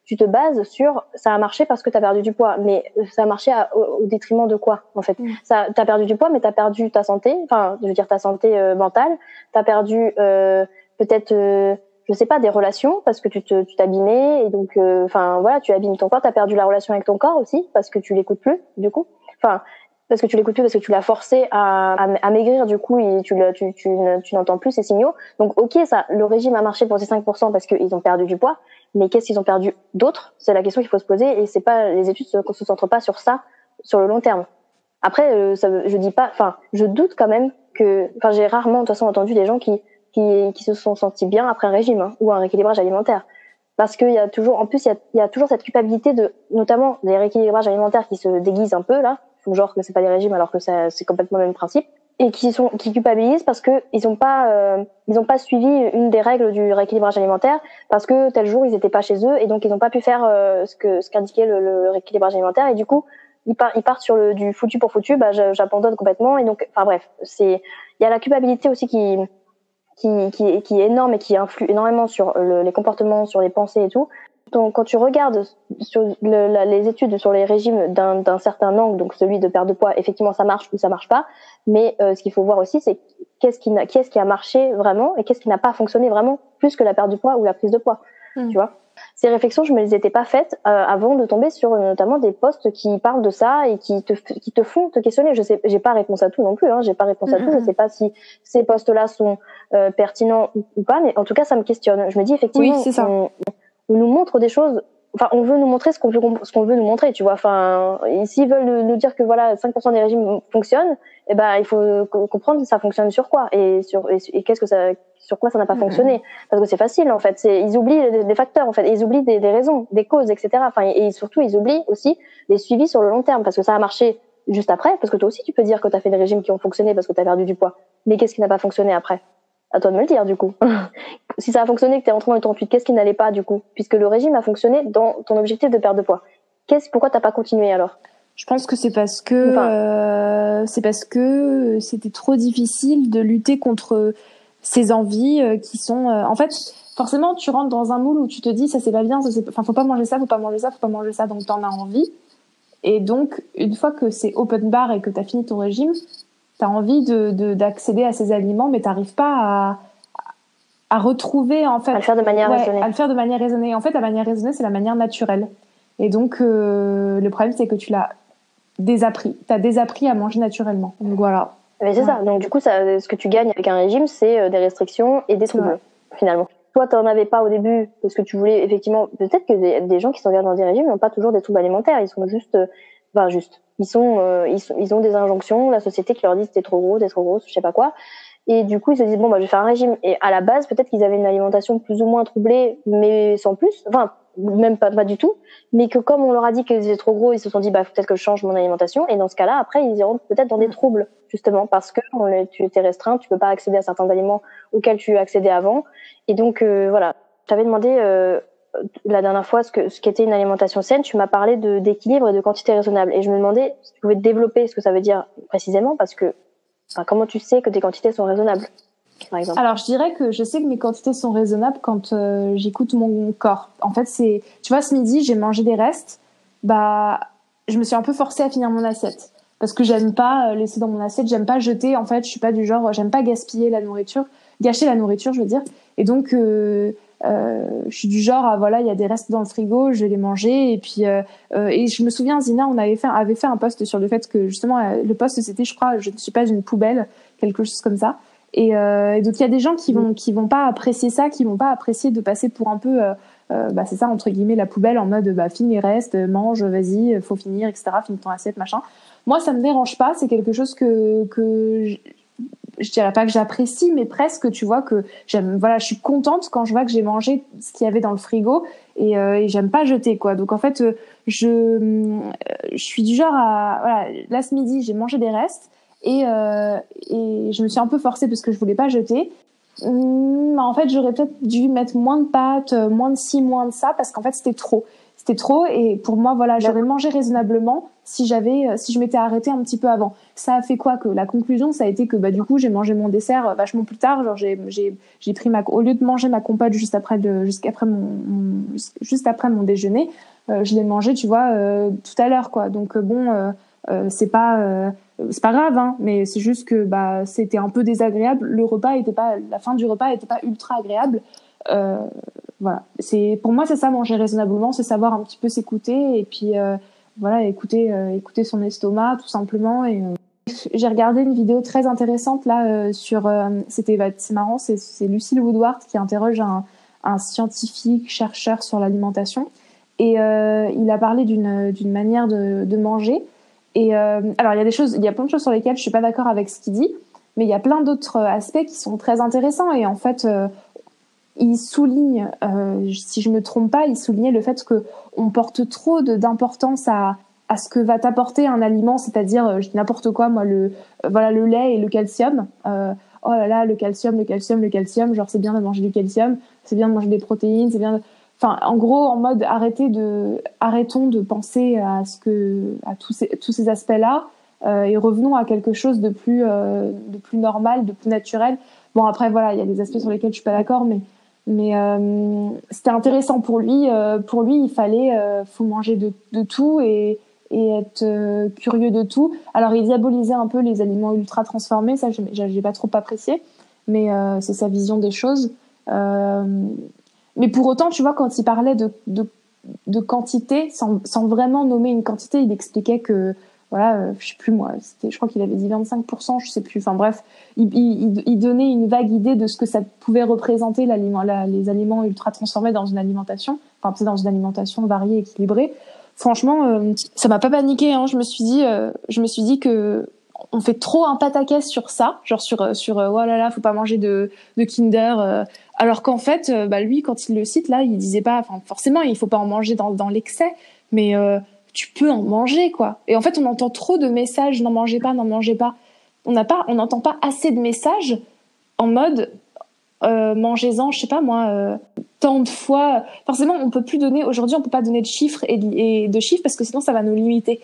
tu te bases sur ça a marché parce que tu as perdu du poids, mais ça a marché au, détriment de quoi en fait? Mm. Ça, t'as perdu du poids, mais t'as perdu ta santé. Enfin, je veux dire ta santé euh, mentale. T'as perdu euh, peut-être, euh, je sais pas, des relations parce que tu te, tu t'abîmais et donc, euh, enfin voilà, tu abîmes ton corps. T'as perdu la relation avec ton corps aussi parce que tu l'écoutes plus du coup. Enfin, parce que tu l'écoutes plus, parce que tu l'as forcé à, à, maigrir, du coup, tu, tu, n'entends plus ces signaux. Donc, ok, ça, le régime a marché pour ces 5% parce qu'ils ont perdu du poids, mais qu'est-ce qu'ils ont perdu d'autre? C'est la question qu'il faut se poser, et c'est pas les études se, se centrent pas sur ça sur le long terme. Après, euh, je dis pas, enfin, je doute quand même que, enfin, j'ai rarement de toute façon entendu des gens qui qui, qui se sont sentis bien après un régime hein, ou un rééquilibrage alimentaire parce qu'il y a toujours, en plus, il y a, y a toujours cette culpabilité de, notamment des rééquilibrages alimentaires qui se déguisent un peu là, genre que c'est pas des régimes alors que c'est complètement le même principe et qui sont qui culpabilisent parce que ils ont pas euh, ils ont pas suivi une des règles du rééquilibrage alimentaire parce que tel jour ils étaient pas chez eux et donc ils n'ont pas pu faire euh, ce que ce qu'indiquait le, le, rééquilibrage alimentaire et du coup ils, partent ils partent sur le du foutu pour foutu bah j'abandonne complètement et donc enfin bref c'est il y a la culpabilité aussi qui qui, qui, qui est énorme et qui influe énormément sur le, les comportements, sur les pensées et tout. Donc, quand tu regardes sur le, les études sur les régimes d'un certain angle, donc celui de perte de poids, effectivement, ça marche ou ça marche pas. Mais euh, ce qu'il faut voir aussi, c'est qu'est-ce qui, a marché vraiment et qu'est-ce qui n'a pas fonctionné vraiment plus que la perte de poids ou la prise de poids. Hmm. Tu vois Ces réflexions, je me les étais pas faites euh, avant de tomber sur notamment des posts qui parlent de ça et qui te, qui te font te questionner. Je sais, j'ai pas réponse à tout non plus. Hein, j'ai pas réponse à tout. Je sais pas si ces posts-là sont euh, pertinents ou, pas, mais en tout cas, ça me questionne. Je me dis effectivement. Oui, c'est ça on nous montre des choses enfin on veut nous montrer ce qu'on veut ce qu'on veut nous montrer tu vois. Enfin s'ils veulent nous dire que voilà 5% des régimes fonctionnent eh ben il faut comprendre ça fonctionne sur quoi et sur et, qu'est-ce que ça sur quoi ça n'a pas mm-hmm. fonctionné. Parce que c'est facile en fait. Ils oublient des, facteurs en fait. Ils oublient des, des, raisons des causes etc enfin et, surtout ils oublient aussi les suivis sur le long terme parce que ça a marché juste après parce que toi aussi tu peux dire que tu as fait des régimes qui ont fonctionné parce que tu as perdu du poids. Mais qu'est-ce qui n'a pas fonctionné après? À toi de me le dire du coup. Si ça a fonctionné que tu es rentré dans le 38, qu'est-ce qui n'allait pas du coup? Puisque le régime a fonctionné dans ton objectif de perte de poids. Qu'est-ce, pourquoi t'as pas continué alors? Je pense que c'est parce que euh, c'est parce que c'était trop difficile de lutter contre ces envies euh, qui sont. Euh, en fait, forcément, tu rentres dans un moule où tu te dis ça c'est pas bien, ça c'est... enfin faut pas manger ça, faut pas manger ça, faut pas manger ça, donc t'en as envie. Et donc, une fois que c'est open bar et que tu as fini ton régime, tu as envie de, d'accéder à ces aliments, mais tu n'arrives pas à, à retrouver en fait. À le faire de manière raisonnée. À le faire de manière raisonnée. En fait, la manière raisonnée, c'est la manière naturelle. Et donc, euh, le problème, c'est que tu l'as désappris. Tu as désappris à manger naturellement. Donc voilà. Mais c'est ça. Donc du coup, ça, ce que tu gagnes avec un régime, c'est euh, des restrictions et des troubles, finalement. Toi, tu n'en avais pas au début parce que tu voulais effectivement. Peut-être que des, des gens qui s'engagent dans des régimes n'ont pas toujours des troubles alimentaires. Ils sont juste, euh, enfin juste, ils sont, euh, ils sont, ils ont des injonctions, la société qui leur dit t'es trop gros, t'es trop grosse, je sais pas quoi. Et du coup, ils se disent bon bah je vais faire un régime. Et à la base, peut-être qu'ils avaient une alimentation plus ou moins troublée, mais sans plus. Enfin, même pas, pas du tout, mais que comme on leur a dit qu'ils étaient trop gros, ils se sont dit bah peut-être que je change mon alimentation et dans ce cas-là après ils iront peut-être dans des troubles justement parce que tu étais restreint, tu peux pas accéder à certains aliments auxquels tu accédais avant et donc euh, voilà. J'avais demandé euh, la dernière fois ce que ce qu'était une alimentation saine, tu m'as parlé de d'équilibre et de quantité raisonnable et je me demandais si tu pouvais développer ce que ça veut dire précisément parce que comment tu sais que tes quantités sont raisonnables alors, je dirais que je sais que mes quantités sont raisonnables quand euh, j'écoute mon corps. En fait, c'est, tu vois, ce midi, j'ai mangé des restes. Bah, je me suis un peu forcée à finir mon assiette parce que j'aime pas euh, laisser dans mon assiette, j'aime pas jeter. En fait, je suis pas du genre, j'aime pas gaspiller la nourriture, gâcher la nourriture, je veux dire. Et donc, euh, je suis du genre à voilà il y a des restes dans le frigo je vais les manger et puis euh, et je me souviens Zina on avait fait avait fait un post sur le fait que justement le post c'était je crois je ne suis pas une poubelle quelque chose comme ça et, euh, et donc il y a des gens qui vont qui vont pas apprécier ça, qui vont pas apprécier de passer pour un peu, euh, euh bah c'est ça entre guillemets la poubelle en mode bah finis les restes, mange, vas-y, faut finir, etc. Finis ton assiette, machin. Moi ça me dérange pas, c'est quelque chose que que je, dirais pas que j'apprécie, mais presque, tu vois que j'aime. Voilà, je suis contente quand je vois que j'ai mangé ce qu'il y avait dans le frigo et, euh, et j'aime pas jeter quoi. Donc en fait, euh, je je suis du genre à voilà, là ce midi j'ai mangé des restes et, euh, et je me suis un peu forcée parce que je voulais pas jeter. Hum, en fait, j'aurais peut-être dû mettre moins de pâtes, euh, moins de ci, moins de ça, parce qu'en fait, c'était trop. C'était trop, et pour moi, voilà, j'aurais mangé raisonnablement si j'avais, euh, si je m'étais arrêtée un petit peu avant. Ça a fait quoi que la conclusion, ça a été que bah du coup, j'ai mangé mon dessert euh, vachement plus tard. Genre, j'ai, j'ai, j'ai pris ma, au lieu de manger ma compote juste après le, jusqu'après mon, juste après mon déjeuner, euh, je l'ai mangé, tu vois, euh, tout à l'heure, quoi. Donc bon, euh, c'est pas c'est pas grave, hein, mais c'est juste que bah c'était un peu désagréable. Le repas était pas, la fin du repas était pas ultra agréable. Euh, voilà, c'est pour moi c'est ça manger raisonnablement, c'est savoir un petit peu s'écouter et puis euh, voilà écouter euh, écouter son estomac tout simplement. Et j'ai regardé une vidéo très intéressante là sur, c'était bah, c'est marrant, c'est Lucille Woodward qui interroge un, scientifique chercheur sur l'alimentation et il a parlé d'une d'une manière de, de manger et alors, il y a des choses, il y a plein de choses sur lesquelles je suis pas d'accord avec ce qu'il dit, mais il y a plein d'autres aspects qui sont très intéressants. Et en fait, il souligne, euh, si je me trompe pas, il soulignait le fait que on porte trop d'importance à à ce que va t'apporter un aliment, c'est-à-dire euh, n'importe quoi, moi le euh, voilà le lait et le calcium. Euh, oh là là, le calcium, le calcium, le calcium. Genre c'est bien de manger du calcium, c'est bien de manger des protéines, c'est bien. De enfin en gros en mode arrêtez de arrêtons de penser à ce que à tous ces tous ces aspects là euh, et revenons à quelque chose de plus euh, de plus normal de plus naturel bon après voilà il y a des aspects sur lesquels je suis pas d'accord mais mais euh, c'était intéressant pour lui euh, pour lui il fallait euh, faut manger de, de tout et et être euh, curieux de tout. Alors il diabolisait un peu les aliments ultra transformés ça j'ai pas trop apprécié mais c'est sa vision des choses. Mais pour autant, tu vois, quand il parlait de, de, de quantité, sans, sans, vraiment nommer une quantité, il expliquait que, voilà, euh, je sais plus moi, c'était, je crois qu'il avait dit 25%, je sais plus. Enfin bref, il, il, il, donnait une vague idée de ce que ça pouvait représenter l'aliment, la, les aliments ultra transformés dans une alimentation, enfin c'est dans une alimentation variée, équilibrée. Franchement, euh, ça m'a pas paniqué. Hein. Je me suis dit, euh, je me suis dit que on fait trop un pataquès sur ça, genre sur sur euh, oh là là, faut pas manger de de Kinder, alors qu'en fait, bah lui quand il le cite là, il disait pas, enfin forcément il faut pas en manger dans dans l'excès, mais tu peux en manger quoi. Et en fait, on entend trop de messages n'en mangez pas, n'en mangez pas. On n'a pas, on n'entend pas assez de messages en mode euh, mangez-en, je sais pas moi, tant de fois. Forcément, on peut plus donner aujourd'hui, on peut pas donner de chiffres et de, chiffres parce que sinon ça va nous limiter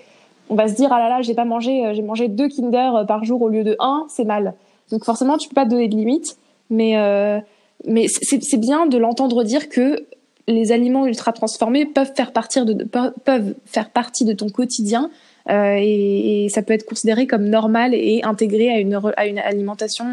on va se dire ah là là j'ai pas mangé euh, j'ai mangé deux Kinder euh, par jour au lieu de un c'est mal donc forcément tu peux pas donner de limite mais euh, mais c'est bien de l'entendre dire que les aliments ultra transformés peuvent faire partir de peuvent faire partie de ton quotidien euh, et, et, ça peut être considéré comme normal et intégré à une à une alimentation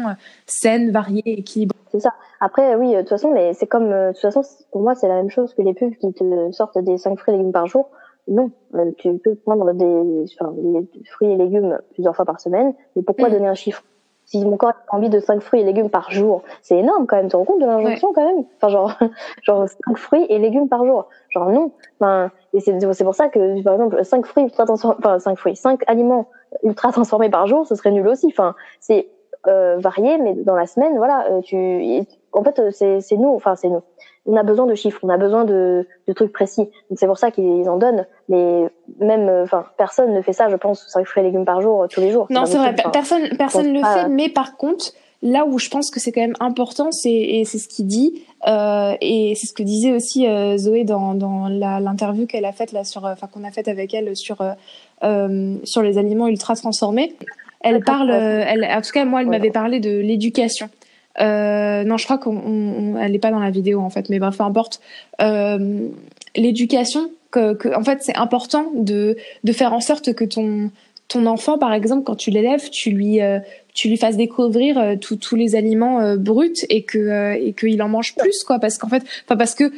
saine variée équilibrée. C'est ça. Après oui de toute façon mais c'est comme de toute façon pour moi c'est la même chose que les pubs qui te sortent des 5 fruits et légumes par jour. Non, euh, tu peux prendre des, enfin, des, fruits et légumes plusieurs fois par semaine, mais pourquoi mm. donner un chiffre? Si mon corps a envie de 5 fruits et légumes par jour, c'est énorme quand même, tu te rends compte de l'injonction ouais. quand même Enfin genre, genre 5 fruits et légumes par jour. Genre non. Enfin, et c'est pour ça que, par exemple, 5 fruits ultra transformés, enfin 5 fruits, 5 aliments ultra transformés par jour, ce serait nul aussi. Enfin, c'est variés, mais dans la semaine, voilà, tu, en fait, c'est nous, enfin c'est nous on a besoin de chiffres, on a besoin de, de trucs précis. Donc c'est pour ça qu'ils en donnent. Mais même, euh, enfin, personne ne fait ça, je pense, 5 fruits et légumes par jour, euh, tous les jours. Non, c'est vrai, personne, personne ne le fait. Mais par contre, là où je pense que c'est quand même important, c'est et c'est ce qu'il dit, euh, et c'est ce que disait aussi euh, Zoé dans, dans l'interview qu'elle a faite là sur, enfin qu'on a faite avec elle sur euh, sur les aliments ultra transformés. Elle parle, elle, en tout cas moi, elle m'avait parlé de l'éducation. Euh, non, je crois qu'elle n'est pas dans la vidéo en fait, mais bref, peu importe. Euh, L'éducation, que, que, en fait, c'est important de, de faire en sorte que ton, ton enfant, par exemple, quand tu l'élèves, tu lui, euh, tu lui fasses découvrir euh, tous les aliments euh, bruts et que et qu'il en mange plus, quoi. Parce qu'en fait, enfin parce que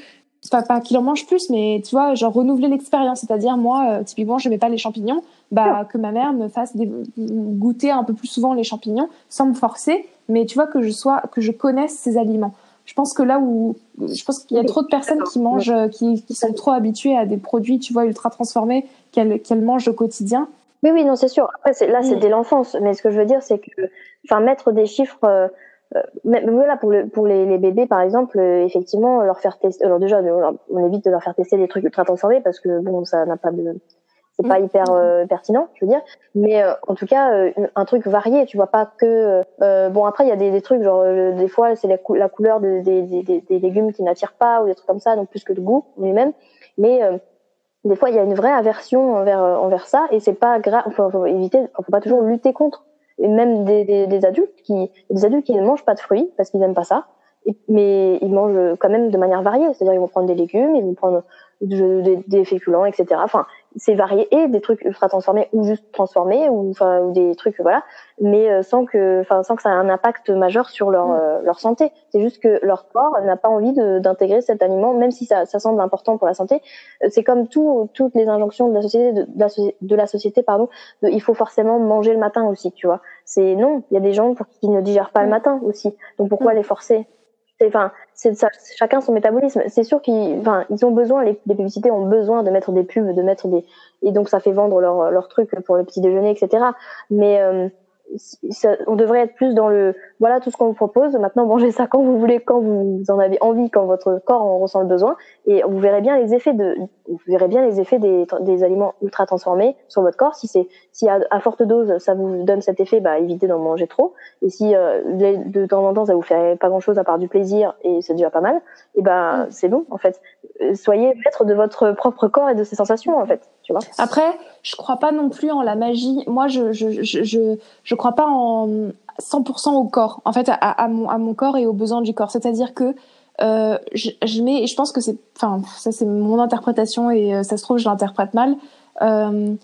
pas, pas qu'il en mange plus, mais tu vois, genre renouveler l'expérience. C'est-à-dire, moi, typiquement, je n'aimais pas les champignons, bah que ma mère me fasse goûter un peu plus souvent les champignons sans me forcer mais tu vois que je sois, que je connaisse ces aliments. Je pense que là où, je pense qu'il y a trop de personnes qui mangent, qui, qui sont trop habituées à des produits, tu vois, ultra transformés qu'elles qu'elles mangent au quotidien. Oui, oui, non, c'est sûr. Après, là, c'est dès l'enfance. Mais ce que je veux dire, c'est que, enfin, mettre des chiffres, euh, euh voilà, pour, le, pour les, les, bébés, par exemple, euh, effectivement, leur faire tester. Alors déjà, on évite de leur faire tester des trucs ultra transformés parce que bon, ça n'a pas de, c'est pas mm. hyper euh, pertinent, je veux dire. Mais euh, en tout cas, euh, un truc varié. Tu vois pas que bon après il y a des, des trucs genre des fois c'est la, la, couleur des, des, légumes qui n'attirent pas ou des trucs comme ça, donc plus que le goût lui-même. Mais des fois il y a une vraie aversion envers envers ça et c'est pas grave. Enfin, faut éviter, faut pas toujours lutter contre. Et même des adultes qui des adultes qui ne mangent pas de fruits parce qu'ils n'aiment pas ça. Mais ils mangent quand même de manière variée, c'est-à-dire ils vont prendre des légumes, ils vont prendre des, des féculents, etc. Enfin, c'est varié et des trucs ultra transformés ou juste transformés ou enfin ou des trucs voilà mais euh, sans que enfin sans que ça ait un impact majeur sur leur mm. euh, leur santé c'est juste que leur corps n'a pas envie d'intégrer cet aliment même si ça, ça semble important pour la santé euh, c'est comme tout toutes les injonctions de la société de, la, de la, société pardon il faut forcément manger le matin aussi tu vois c'est non il y a des gens pour qui ne digèrent pas le mm. matin aussi donc pourquoi mm. les forcer? Enfin c'est chacun son métabolisme. C'est sûr qu'ils enfin ils ont besoin les, publicités ont besoin de mettre des pubs de mettre des et donc ça fait vendre leur leur truc pour le petit déjeuner etc mais euh, ça, on devrait être plus dans le voilà tout ce qu'on vous propose. Maintenant, mangez ça quand vous voulez, quand vous en avez envie, quand votre corps en ressent le besoin, et vous verrez bien les effets de vous verrez bien les effets des, des aliments ultra transformés sur votre corps. Si c'est si à, à, forte dose ça vous donne cet effet, bah évitez d'en manger trop. Et si euh, de temps en temps ça vous fait pas grand chose à part du plaisir et c'est déjà pas mal, et ben c'est bon en fait. Euh, soyez maître de votre propre corps et de ses sensations en fait. Après, je crois pas non plus en la magie. Moi, je je je je, je crois pas en 100% au corps. En fait, à, mon à mon corps et aux besoins du corps. C'est-à-dire que euh, je, je, mets, et je pense que c'est, enfin, ça c'est mon interprétation et euh, ça se trouve je l'interprète mal. Euh,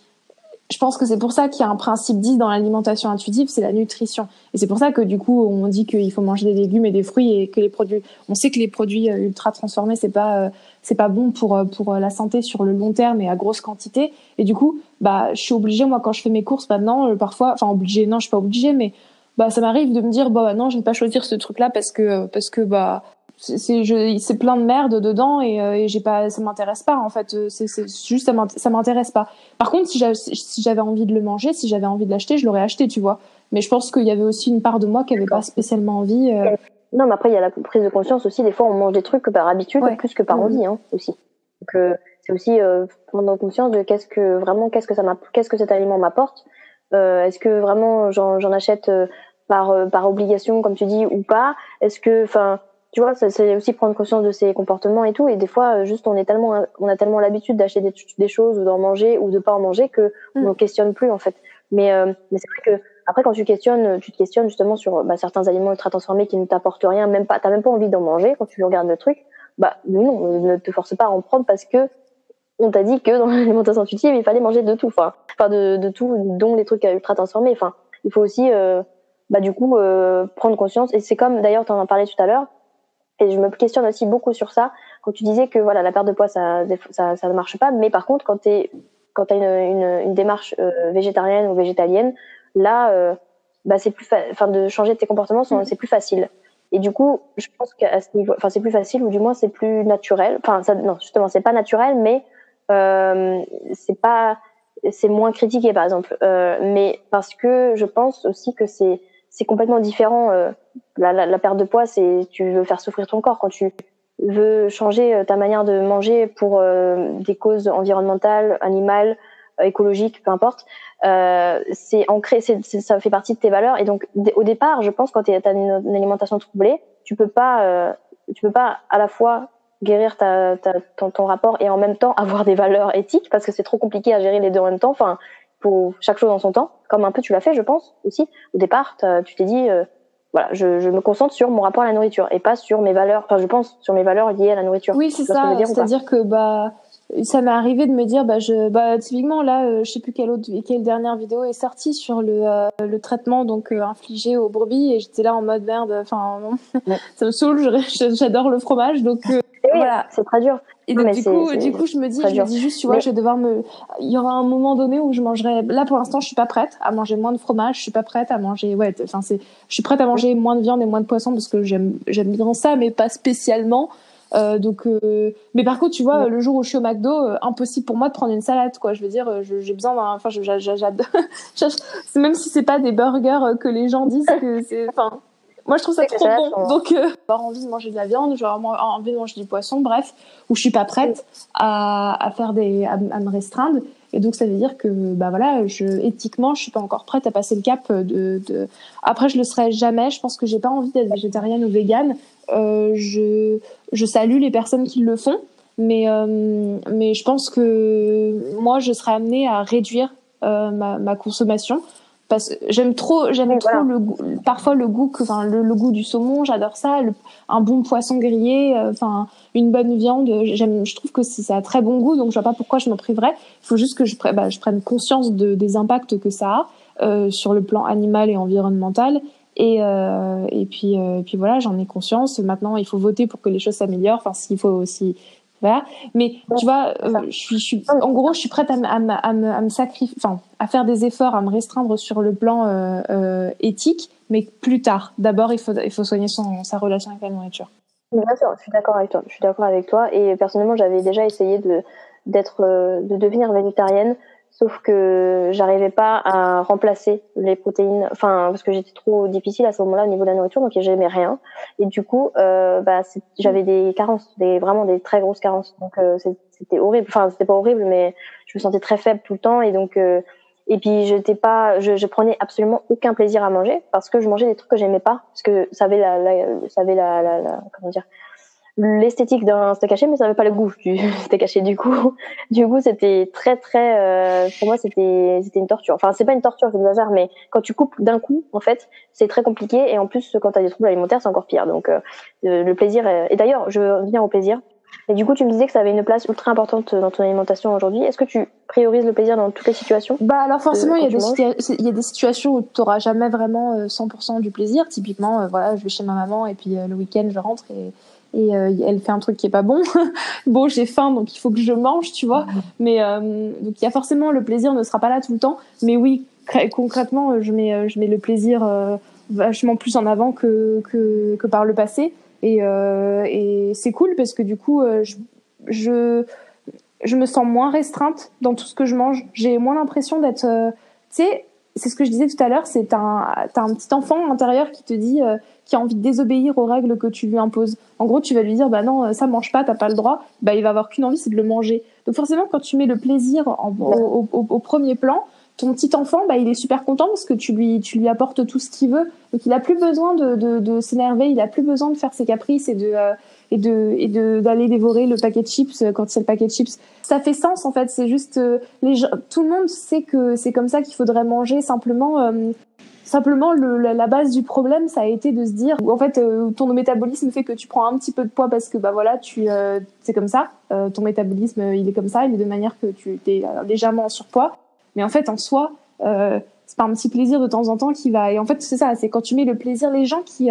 je pense que c'est pour ça qu'il y a un principe 10 dans l'alimentation intuitive, c'est la nutrition. Et c'est pour ça que du coup, on dit qu'il faut manger des légumes et des fruits et que les produits, on sait que les produits euh, ultra transformés, c'est pas, euh, c'est pas bon pour pour la santé sur le long terme et à grosse quantité. Et du coup, bah, je suis obligée moi quand je fais mes courses maintenant, parfois, enfin obligée, non, je suis pas obligée, mais bah ça m'arrive de me dire bah non, je vais pas choisir ce truc là parce que parce que bah c'est plein de merde dedans et, euh, et j'ai pas ça m'intéresse pas en fait. C'est juste ça m'intéresse pas. Par contre si j'avais si envie de le manger si j'avais envie de l'acheter je l'aurais acheté tu vois. Mais je pense qu'il y avait aussi une part de moi qui avait pas spécialement envie euh. non mais après il y a la prise de conscience aussi. Des fois on mange des trucs par habitude plus que par mm-hmm. envie hein, aussi. Donc euh, c'est aussi euh, prendre conscience de qu'est-ce que vraiment qu'est-ce que ça qu'est-ce que cet aliment m'apporte. Est-ce que vraiment j'en achète par par obligation comme tu dis ou pas? Est-ce que enfin tu vois, c'est aussi prendre conscience de ses comportements et tout. Et des fois, juste, on est tellement, on a tellement l'habitude d'acheter des, des, choses ou d'en manger ou de pas en manger que mm. on questionne plus en fait. Mais, euh, mais c'est vrai que après, quand tu questionnes, tu te questionnes justement sur bah, certains aliments ultra transformés qui ne t'apportent rien, même pas, t'as même pas envie d'en manger quand tu regardes le truc. Bah non, ne te force pas à en prendre parce que on t'a dit que dans l'alimentation intuitive, il fallait manger de tout, enfin, enfin de, de tout, dont les trucs ultra transformés. Enfin, il faut aussi, euh, bah du coup, euh, prendre conscience. Et c'est comme, d'ailleurs, tu en as parlé tout à l'heure et je me questionne aussi beaucoup sur ça. Quand tu disais que voilà, la perte de poids, ça, ça, ça ne marche pas, mais par contre, quand tu quand as une, une, une démarche euh, végétarienne ou végétalienne, là, euh, bah, c'est plus, enfin, de changer tes comportements, mm. c'est plus facile. Et du coup, je pense qu'à ce niveau, enfin, c'est plus facile ou du moins c'est plus naturel. Enfin, ça, non, justement, c'est pas naturel, mais euh, c'est pas, c'est moins critiqué, par exemple. Euh, mais parce que je pense aussi que c'est c'est complètement différent. La, la, la, perte de poids, c'est tu veux faire souffrir ton corps quand tu veux changer ta manière de manger pour des causes environnementales, animales, écologiques, peu importe. Euh, c'est ancré, c'est, ça fait partie de tes valeurs. Et donc, au départ, je pense, quand tu as une, alimentation troublée, tu peux pas, euh, tu peux pas à la fois guérir ta, ta, ton, ton, rapport et en même temps avoir des valeurs éthiques parce que c'est trop compliqué à gérer les deux en même temps. Enfin, chaque chose en son temps, comme un peu tu l'as fait, je pense aussi. Au départ, tu t'es dit, euh, voilà, je, je, me concentre sur mon rapport à la nourriture et pas sur mes valeurs. Enfin, je pense sur mes valeurs liées à la nourriture. Oui, c'est ça. C'est-à-dire que bah ça m'est arrivé de me dire bah je bah typiquement là euh, je sais plus quelle autre quelle dernière vidéo est sortie sur le euh, le traitement donc infligé aux brebis et j'étais là en mode merde enfin ça me saoule j'adore le fromage donc eh voilà c'est très dur et donc, du coup du coup je me dis je me dis juste tu vois je vais devoir me il y aura un moment donné où je mangerai là pour l'instant je suis pas prête à manger moins de fromage je suis pas prête à manger ouais enfin c'est je suis prête à manger moins de viande et moins de poisson parce que j'aime j'aime bien ça mais pas spécialement euh, donc, euh, mais par contre, tu vois, le jour où je suis au McDo, euh, impossible pour moi de prendre une salade, quoi. Je veux dire, j'ai besoin d'un, enfin, j'adore. même si c'est pas des burgers que les gens disent que c'est, enfin, moi je trouve ça trop bon. Donc, avoir envie de manger de la viande, j'ai envie de manger du poisson, bref, où je suis pas prête à, à faire des, à, me restreindre. Et donc ça veut dire que bah voilà, je éthiquement, je suis pas encore prête à passer le cap de, de... après je le serai jamais, je pense que j'ai pas envie d'être végétarienne ou végane, euh, je, je salue les personnes qui le font, mais, euh, mais je pense que moi, je serais amenée à réduire euh, ma, ma consommation parce j'aime trop j'aime trop le goût parfois le goût que enfin le, goût du saumon j'adore ça un bon poisson grillé enfin une bonne viande j'aime je trouve que ça a très bon goût donc je vois pas pourquoi je m'en priverais il faut juste que je, bah, je prenne conscience de, des impacts que ça a euh, sur le plan animal et environnemental et, euh, et puis, euh, puis voilà, j'en ai conscience. Maintenant, il faut voter pour que les choses s'améliorent. Enfin, s'il faut aussi. Voilà. Mais tu vois, euh, je suis, je suis, en gros, je suis prête à, à, à, me, à me sacrifier, enfin, à faire des efforts, à me restreindre sur le plan euh, euh, éthique, mais plus tard. D'abord, il faut, il faut soigner son, sa relation avec la nourriture. Bien sûr, je suis d'accord avec toi. Je suis d'accord avec toi. Et personnellement, j'avais déjà essayé de d'être, de devenir végétarienne Sauf que j'arrivais pas à remplacer les protéines, enfin parce que j'étais trop difficile à ce moment-là au niveau de la nourriture, donc j'aimais rien. Et du coup, euh, bah, j'avais des carences, des vraiment des très grosses carences. Donc euh, c'était horrible. Enfin c'était pas horrible, mais je me sentais très faible tout le temps et donc euh, et puis j'étais pas, je, je prenais absolument aucun plaisir à manger parce que je mangeais des trucs que j'aimais pas, parce que ça avait la, la ça avait la, la, la comment dire l'esthétique d'un steak haché, mais ça n'avait pas le goût du steak haché. Du coup, du coup, c'était très très, euh, pour moi, c'était c'était une torture. Enfin, c'est pas une torture, je hasard, mais quand tu coupes d'un coup, en fait, c'est très compliqué. Et en plus, quand tu as des troubles alimentaires, c'est encore pire. Donc, euh, le plaisir. Et d'ailleurs, je reviens au plaisir. Et du coup, tu me disais que ça avait une place ultra importante dans ton alimentation aujourd'hui. Est-ce que tu priorises le plaisir dans toutes les situations? Bah alors forcément, il y, a des il y a des situations où tu n'auras jamais vraiment 100% euh, du plaisir. Typiquement, voilà, je vais chez ma maman et puis le week-end, je rentre et et euh, elle fait un truc qui est pas bon. bon, j'ai faim, donc il faut que je mange, tu vois. Mais euh, donc il y a forcément le plaisir ne sera pas là tout le temps. Mais oui, concrètement, je mets euh, je mets le plaisir vachement plus en avant que que, que par le passé. Et, et c'est cool parce que du coup, je, je je me sens moins restreinte dans tout ce que je mange. J'ai moins l'impression d'être, tu sais, c'est ce que je disais tout à l'heure, c'est un, t'as un petit enfant intérieur qui te dit, euh, qui a envie de désobéir aux règles que tu lui imposes. En gros, tu vas lui dire, bah non, ça mange pas, t'as pas le droit. Bah il va avoir qu'une envie, c'est de le manger. Donc forcément, quand tu mets le plaisir en, au, au, au, premier plan, ton petit enfant, bah il est super content parce que tu lui, tu lui apportes tout ce qu'il veut. Donc il a plus besoin de, de, de s'énerver, il a plus besoin de faire ses caprices et de euh, et de d'aller dévorer le paquet de chips euh, quand c'est le paquet de chips. Ça fait sens en fait. C'est juste euh, les tout le monde sait que c'est comme ça qu'il faudrait manger. Simplement, euh, simplement le, la, base du problème, ça a été de se dire en fait ton métabolisme fait que tu prends un petit peu de poids parce que bah voilà tu c'est comme ça. ton métabolisme il est comme ça. Il est de manière que tu es légèrement en surpoids. Mais en fait en soi c'est pas un petit plaisir de temps en temps qui va et en fait c'est ça c'est quand tu mets le plaisir les gens qui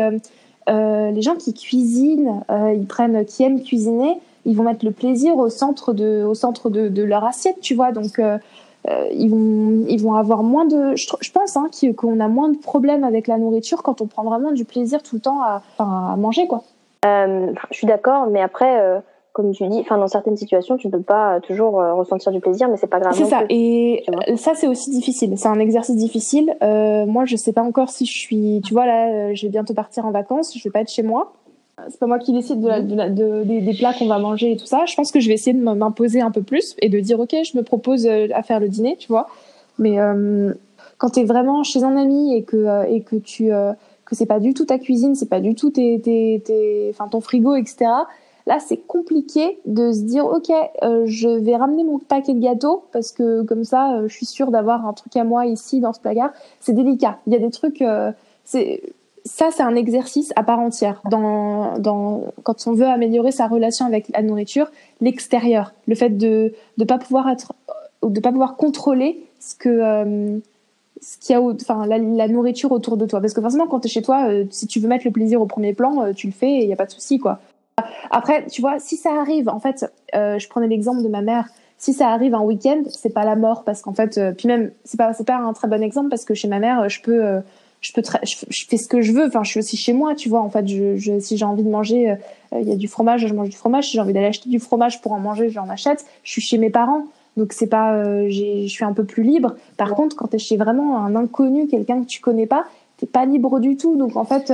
euh, les gens qui cuisinent, euh, ils prennent, qui aiment cuisiner, ils vont mettre le plaisir au centre de, au centre de, de leur assiette, tu vois. Donc euh, ils vont, ils vont avoir moins de, je, je pense, hein, qu'on a moins de problèmes avec la nourriture quand on prend vraiment du plaisir tout le temps à, à manger, quoi. je suis d'accord, mais après comme tu dis, enfin dans certaines situations, tu peux pas toujours euh, ressentir du plaisir, mais c'est pas grave. C'est ça. et ça, c'est aussi difficile. C'est un exercice difficile. Euh, moi, je sais pas encore si je suis. Tu vois là, euh, je vais bientôt partir en vacances. Je vais pas être chez moi. C'est pas moi qui décide de, de, des, plats qu'on va manger et tout ça. Je pense que je vais essayer de m'imposer un peu plus et de dire ok, je me propose à faire le dîner, tu vois. Mais quand tu es vraiment chez un ami et que et que tu que c'est pas du tout ta cuisine, c'est pas du tout tes, tes, tes, enfin ton frigo, etc Là, c'est compliqué de se dire, ok, euh, je vais ramener mon paquet de gâteaux parce que comme ça, euh, je suis sûre d'avoir un truc à moi ici dans ce placard. C'est délicat. Il y a des trucs. Euh, c'est ça, c'est un exercice à part entière. Dans, dans, quand on veut améliorer sa relation avec la nourriture, l'extérieur, le fait de ne pas pouvoir être, de pas pouvoir contrôler ce que ce qu'il y a, enfin la, la, nourriture autour de toi. Parce que forcément, quand tu es chez toi, si tu veux mettre le plaisir au premier plan, tu le fais et il n'y a pas de souci, quoi. Après, tu vois, si ça arrive, en fait, euh, je prenais l'exemple de ma mère. Si ça arrive un week-end, c'est pas la mort parce qu'en fait, euh, puis même, c'est pas, c'est pas un très bon exemple parce que chez ma mère, je peux, euh, je peux, je, fais ce que je veux. Enfin, je suis aussi chez moi, tu vois. En fait, je, je si j'ai envie de manger, il y a du fromage, je mange du fromage. Si j'ai envie d'aller acheter du fromage pour en manger, j'en achète. Je suis chez mes parents. Donc c'est pas, je suis un peu plus libre. Par contre, quand tu es chez vraiment un inconnu, quelqu'un que tu connais pas, t'es pas libre du tout. Donc en fait,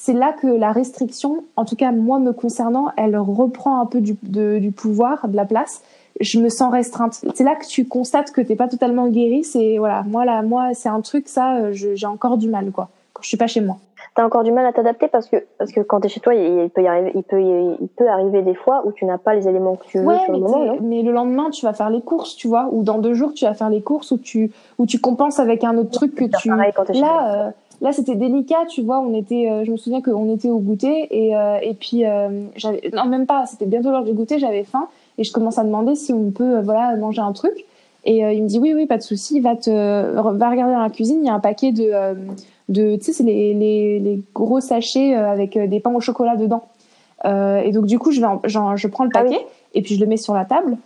c'est là que la restriction, en tout cas moi me concernant, elle reprend un peu du, du pouvoir, de la place. Je me sens restreinte. C'est là que tu constates que t'es pas totalement guéri. C'est voilà, moi là, moi c'est un truc ça, euh, j'ai encore du mal quoi. Quand je suis pas chez moi. T'as encore du mal à t'adapter parce que parce que quand t'es chez toi, il peut y arriver, il peut il peut arriver des fois où tu n'as pas les éléments que tu veux sur le moment. mais le lendemain, tu vas faire les courses, tu vois, ou dans deux jours, tu vas faire les courses, ou tu ou tu compenses avec un autre truc que tu. Là, Là, c'était délicat, tu vois. On était, euh, je me souviens qu'on était au goûter et, euh, et puis euh, j'avais, non même pas, c'était bientôt l'heure du goûter, j'avais faim et je commence à demander si on peut, voilà, manger un truc. Et il me dit oui, oui, pas de souci, va te, va regarder dans la cuisine, il y a un paquet de, de, tu sais, c'est les, les, les, gros sachets avec des pains au chocolat dedans. et donc du coup, je vais, je prends le ah paquet et puis je le mets sur la table.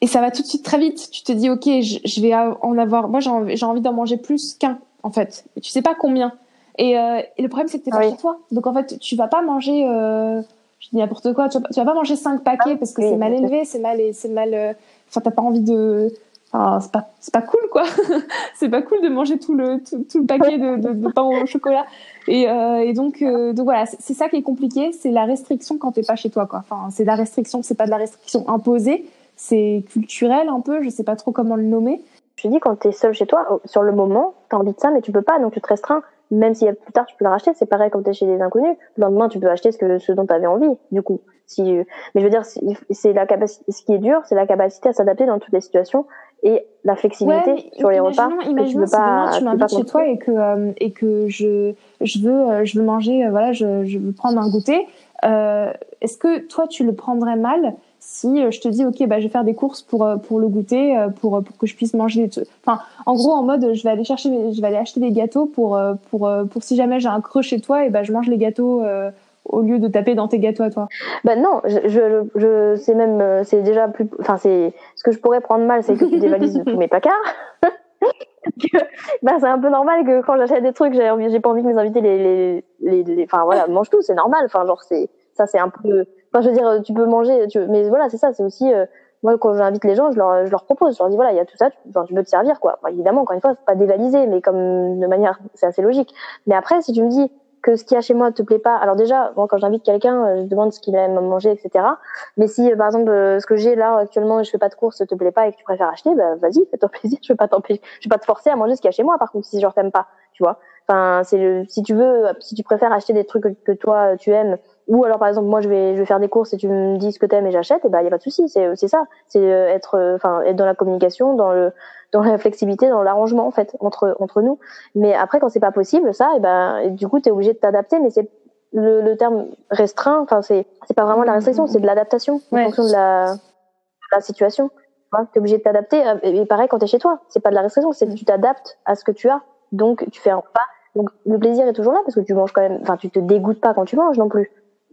Et ça va tout de suite très vite. Tu te dis, ok, je, je vais en avoir. Moi, j'ai envie, envie d'en manger plus qu'un en fait. Tu sais pas combien. Et, euh, et le problème, c'est que t'es pas chez toi. Donc, en fait, tu vas pas manger, euh, je dis n'importe quoi, tu vas, vas, pas manger cinq paquets ah, parce que c'est mal élevé, c'est mal, c'est mal, euh, enfin, t'as pas envie de, enfin, c'est pas, c'est pas cool, quoi. c'est pas cool de manger tout le, tout, le paquet de, de, de, pain au chocolat. Et, euh, et donc, donc voilà, c'est ça qui est compliqué, c'est la restriction quand t'es pas chez toi, quoi. Enfin, c'est de la restriction, c'est pas de la restriction imposée, c'est culturel un peu, je sais pas trop comment le nommer. Je dis quand tu es seul chez toi, sur le moment, tu as envie de ça, mais tu peux pas, donc tu te restreins. Même si plus tard tu peux le racheter, c'est pareil quand tu es chez des inconnus. Le lendemain, tu peux acheter ce, que, ce dont tu avais envie, du coup. Si, mais je veux dire, c'est la capacité, ce qui est dur, c'est la capacité à s'adapter dans toutes les situations et la flexibilité sur les repas. Imaginons, tu peux pas, tu m'invites chez toi et que, euh, et que je, je veux, euh, je veux manger, euh, voilà, je, je veux prendre un goûter. Est-ce que toi, tu le prendrais mal si euh, je te dis ok bah je vais faire des courses pour euh, pour le goûter euh, pour pour que je puisse manger enfin en gros en mode je vais aller chercher je vais aller acheter des gâteaux pour pour pour si jamais j'ai un creux chez toi et bah je mange les gâteaux au lieu de taper dans tes gâteaux à toi. Bah non je je, je c'est même c'est déjà plus enfin c'est ce que je pourrais prendre mal c'est que tu dévalises tous mes placards. Bah c'est un peu normal que quand j'achète des trucs j'ai envie j'ai pas envie que mes invités les les les enfin voilà mange tout c'est normal. Enfin genre c'est ça c'est un peu Enfin, je veux dire, tu peux manger, tu... mais voilà, c'est ça, c'est aussi. Euh, moi, quand j'invite les gens, je leur, je leur propose, je leur dis voilà, il y a tout ça, tu, genre, tu peux te servir, quoi. évidemment, encore une fois, faut pas dévaliser, mais comme de manière, c'est assez logique. Mais après, si tu me dis que ce qu'il y a chez moi te plaît pas, alors déjà, moi, quand j'invite quelqu'un, euh, je demande ce qu'il aime manger, etc. Mais si, euh, par exemple, ce que j'ai là actuellement, je fais pas de course, te plaît pas et que tu préfères acheter, bah vas-y, fais-toi plaisir. Je vais pas t'empêcher, je vais pas te forcer à manger ce qu'il y a chez moi. Par contre, si genre t'aimes pas, tu vois. Enfin, c'est si tu veux, si tu préfères acheter des trucs que toi tu aimes ou alors par exemple moi je vais je vais faire des courses et tu me dis ce que t'aimes et j'achète et ben il y a pas de souci. C'est c'est ça. C'est euh, être euh, enfin être dans la communication dans le dans la flexibilité dans l'arrangement en fait entre entre nous. Mais après quand c'est pas possible ça et ben du coup tu es obligé de t'adapter. Mais c'est le, le terme restreint enfin c'est c'est pas vraiment de la restriction c'est de l'adaptation en fonction de la, la situation. Tu es obligé de t'adapter. Euh, et pareil quand tu es chez toi c'est pas de la restriction c'est que tu t'adaptes à ce que tu as. Donc tu fais un repas donc le plaisir est toujours là parce que tu manges quand même enfin tu te dégoûtes pas quand tu manges non plus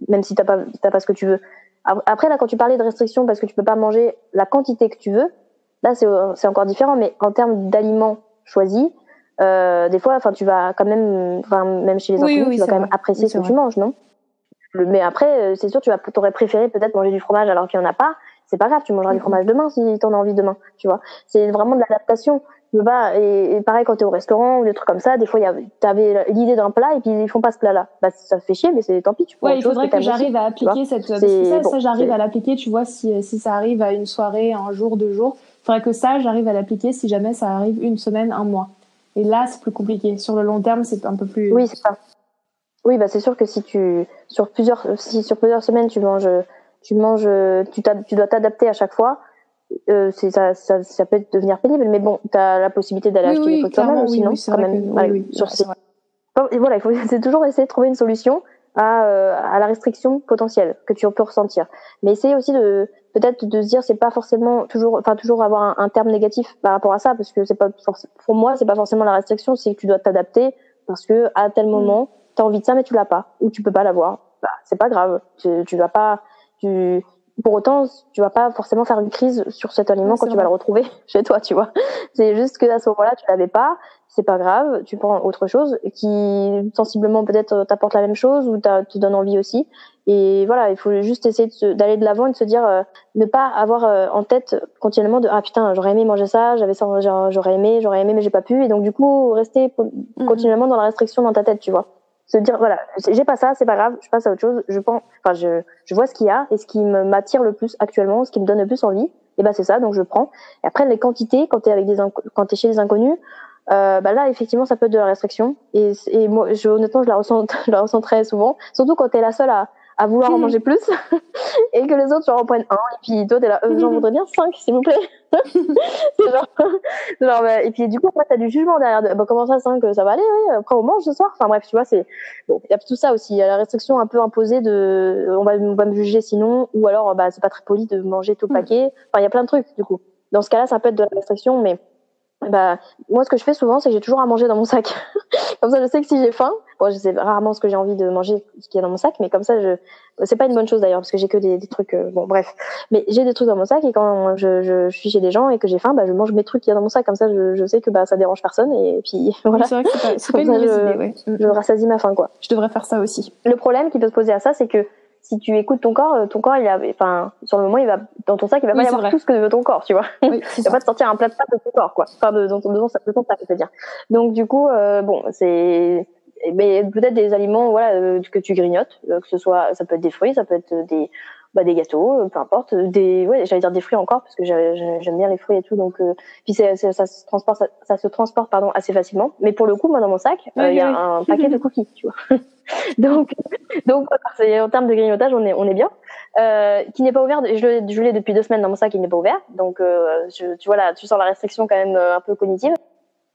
même si t'as pas t'as pas ce que tu veux. Après là, quand tu parlais de restrictions parce que tu peux pas manger la quantité que tu veux, là c'est encore différent. Mais en termes d'aliments choisis, euh, des fois, enfin tu vas quand même, même chez les inconnus, tu vas quand même apprécier ce que tu manges, non? Mais après, c'est sûr, tu vas, t'aurais préféré peut-être manger du fromage alors qu'il y en a pas. C'est pas grave, tu mangeras du fromage demain si t'en as envie demain, tu vois. C'est vraiment de l'adaptation. Bah, et, et, pareil quand t'es au restaurant ou des trucs comme ça, des fois t'avais l'idée d'un plat et puis ils font pas ce plat-là. Bah ça fait chier, mais c'est tant pis. Tu ouais, il faudrait que, j'arrive à appliquer cette. ça, ça j'arrive à l'appliquer. Tu vois, si si ça arrive à une soirée, un jour, deux jours, il faudrait que ça j'arrive à l'appliquer si jamais ça arrive une semaine, un mois. Et là, c'est plus compliqué. Sur le long terme, c'est un peu plus. Oui, c'est ça. Oui, bah c'est sûr que si tu sur plusieurs si sur plusieurs semaines tu manges tu manges tu, tu dois t'adapter à chaque fois euh, ça, ça, ça, peut devenir pénible, mais bon, tu as la possibilité d'aller acheter des toi-même aussi, non quand même, sur ces... Et voilà, il faut c'est toujours essayer de trouver une solution à, euh, à la restriction potentielle que tu peux ressentir. Mais essayer aussi de peut-être de se dire c'est pas forcément toujours, enfin toujours avoir un, un, terme négatif par rapport à ça, parce que c'est pas pour moi c'est pas forcément la restriction, c'est que tu dois t'adapter parce que à tel mm. moment tu as envie de ça mais tu l'as pas ou tu peux pas l'avoir. Bah, c'est pas grave, tu, tu vas pas tu pour autant, tu vas pas forcément faire une crise sur cet aliment quand tu vas le retrouver chez toi, tu vois. C'est juste que à ce moment-là, tu l'avais pas, c'est pas grave, tu prends autre chose qui sensiblement peut-être t'apporte la même chose ou te donne envie aussi. Et voilà, il faut juste essayer d'aller de l'avant et de se dire, euh, ne pas avoir euh, en tête continuellement de ah putain j'aurais aimé manger ça, j'avais ça, j'aurais aimé, j'aurais aimé mais j'ai pas pu et donc du coup rester continuellement dans la restriction dans ta tête, tu vois se dire voilà j'ai pas ça c'est pas grave je passe à autre chose je pense enfin je, je vois ce qu'il y a et ce qui m'attire le plus actuellement ce qui me donne le plus envie et ben c'est ça donc je prends. Et après les quantités quand t'es avec des quand t'es chez des inconnus euh, bah là effectivement ça peut être de la restriction et, et moi je, honnêtement je la ressens je la ressens très souvent surtout quand t'es la seule à à vouloir en manger plus et que les autres genre en prennent un et puis toi t'es là euh, j'en voudrais bien cinq s'il vous plaît. Genre, genre bah, et puis du coup après t'as du jugement derrière bah, comment ça cinq ça va aller oui après on mange ce soir. Enfin bref tu vois c'est bon il y a tout ça aussi il y a la restriction un peu imposée de on va on va me juger sinon ou alors bah c'est pas très poli de manger tout le mm. paquet. Enfin il y a plein de trucs du coup. Dans ce cas-là ça peut être de la restriction mais bah moi ce que je fais souvent c'est que j'ai toujours à manger dans mon sac. Comme ça je sais que si j'ai faim bon je sais rarement ce que j'ai envie de manger ce qui est dans mon sac mais comme ça je c'est pas une bonne chose d'ailleurs parce que j'ai que des, des trucs euh, bon bref. Mais j'ai des trucs dans mon sac et quand je, je, suis chez des gens et que j'ai faim bah je mange mes trucs qui y a dans mon sac. Comme ça je, je sais que bah ça dérange personne et puis voilà. c'est vrai que c'est pas, pas une mauvaise idée ouais. je rassasie ma faim quoi. Je devrais faire ça aussi. Le problème qui peut se poser à ça c'est que si tu écoutes ton corps, euh, ton corps, il a, enfin, sur le moment, il va, dans ton sac, il va pas y avoir tout ce que veut ton corps, tu vois. Oui, il va pas te sortir un plat de pâtes de ton corps, quoi. Enfin, de, de, de, de ton sac, je veux dire. Donc, du coup, euh, bon, c'est, mais peut-être des aliments, voilà, euh, que tu grignotes, que ce soit, ça peut être des fruits, ça peut être des, bah, des gâteaux, peu importe, des, ouais, j'allais dire des fruits encore parce que j'aime bien les fruits et tout, donc euh, puis ça se transporte, ça, ça, se transporte pardon assez facilement. Mais pour le coup, moi dans mon sac, il y a un paquet de cookies, tu vois. donc, donc en termes de grignotage, on est, on est bien. Euh, qui n'est pas ouvert. Je, je l'ai depuis deux semaines dans mon sac, il n'est pas ouvert. Donc, euh, je, tu vois là, tu sens la restriction quand même euh, un peu cognitive.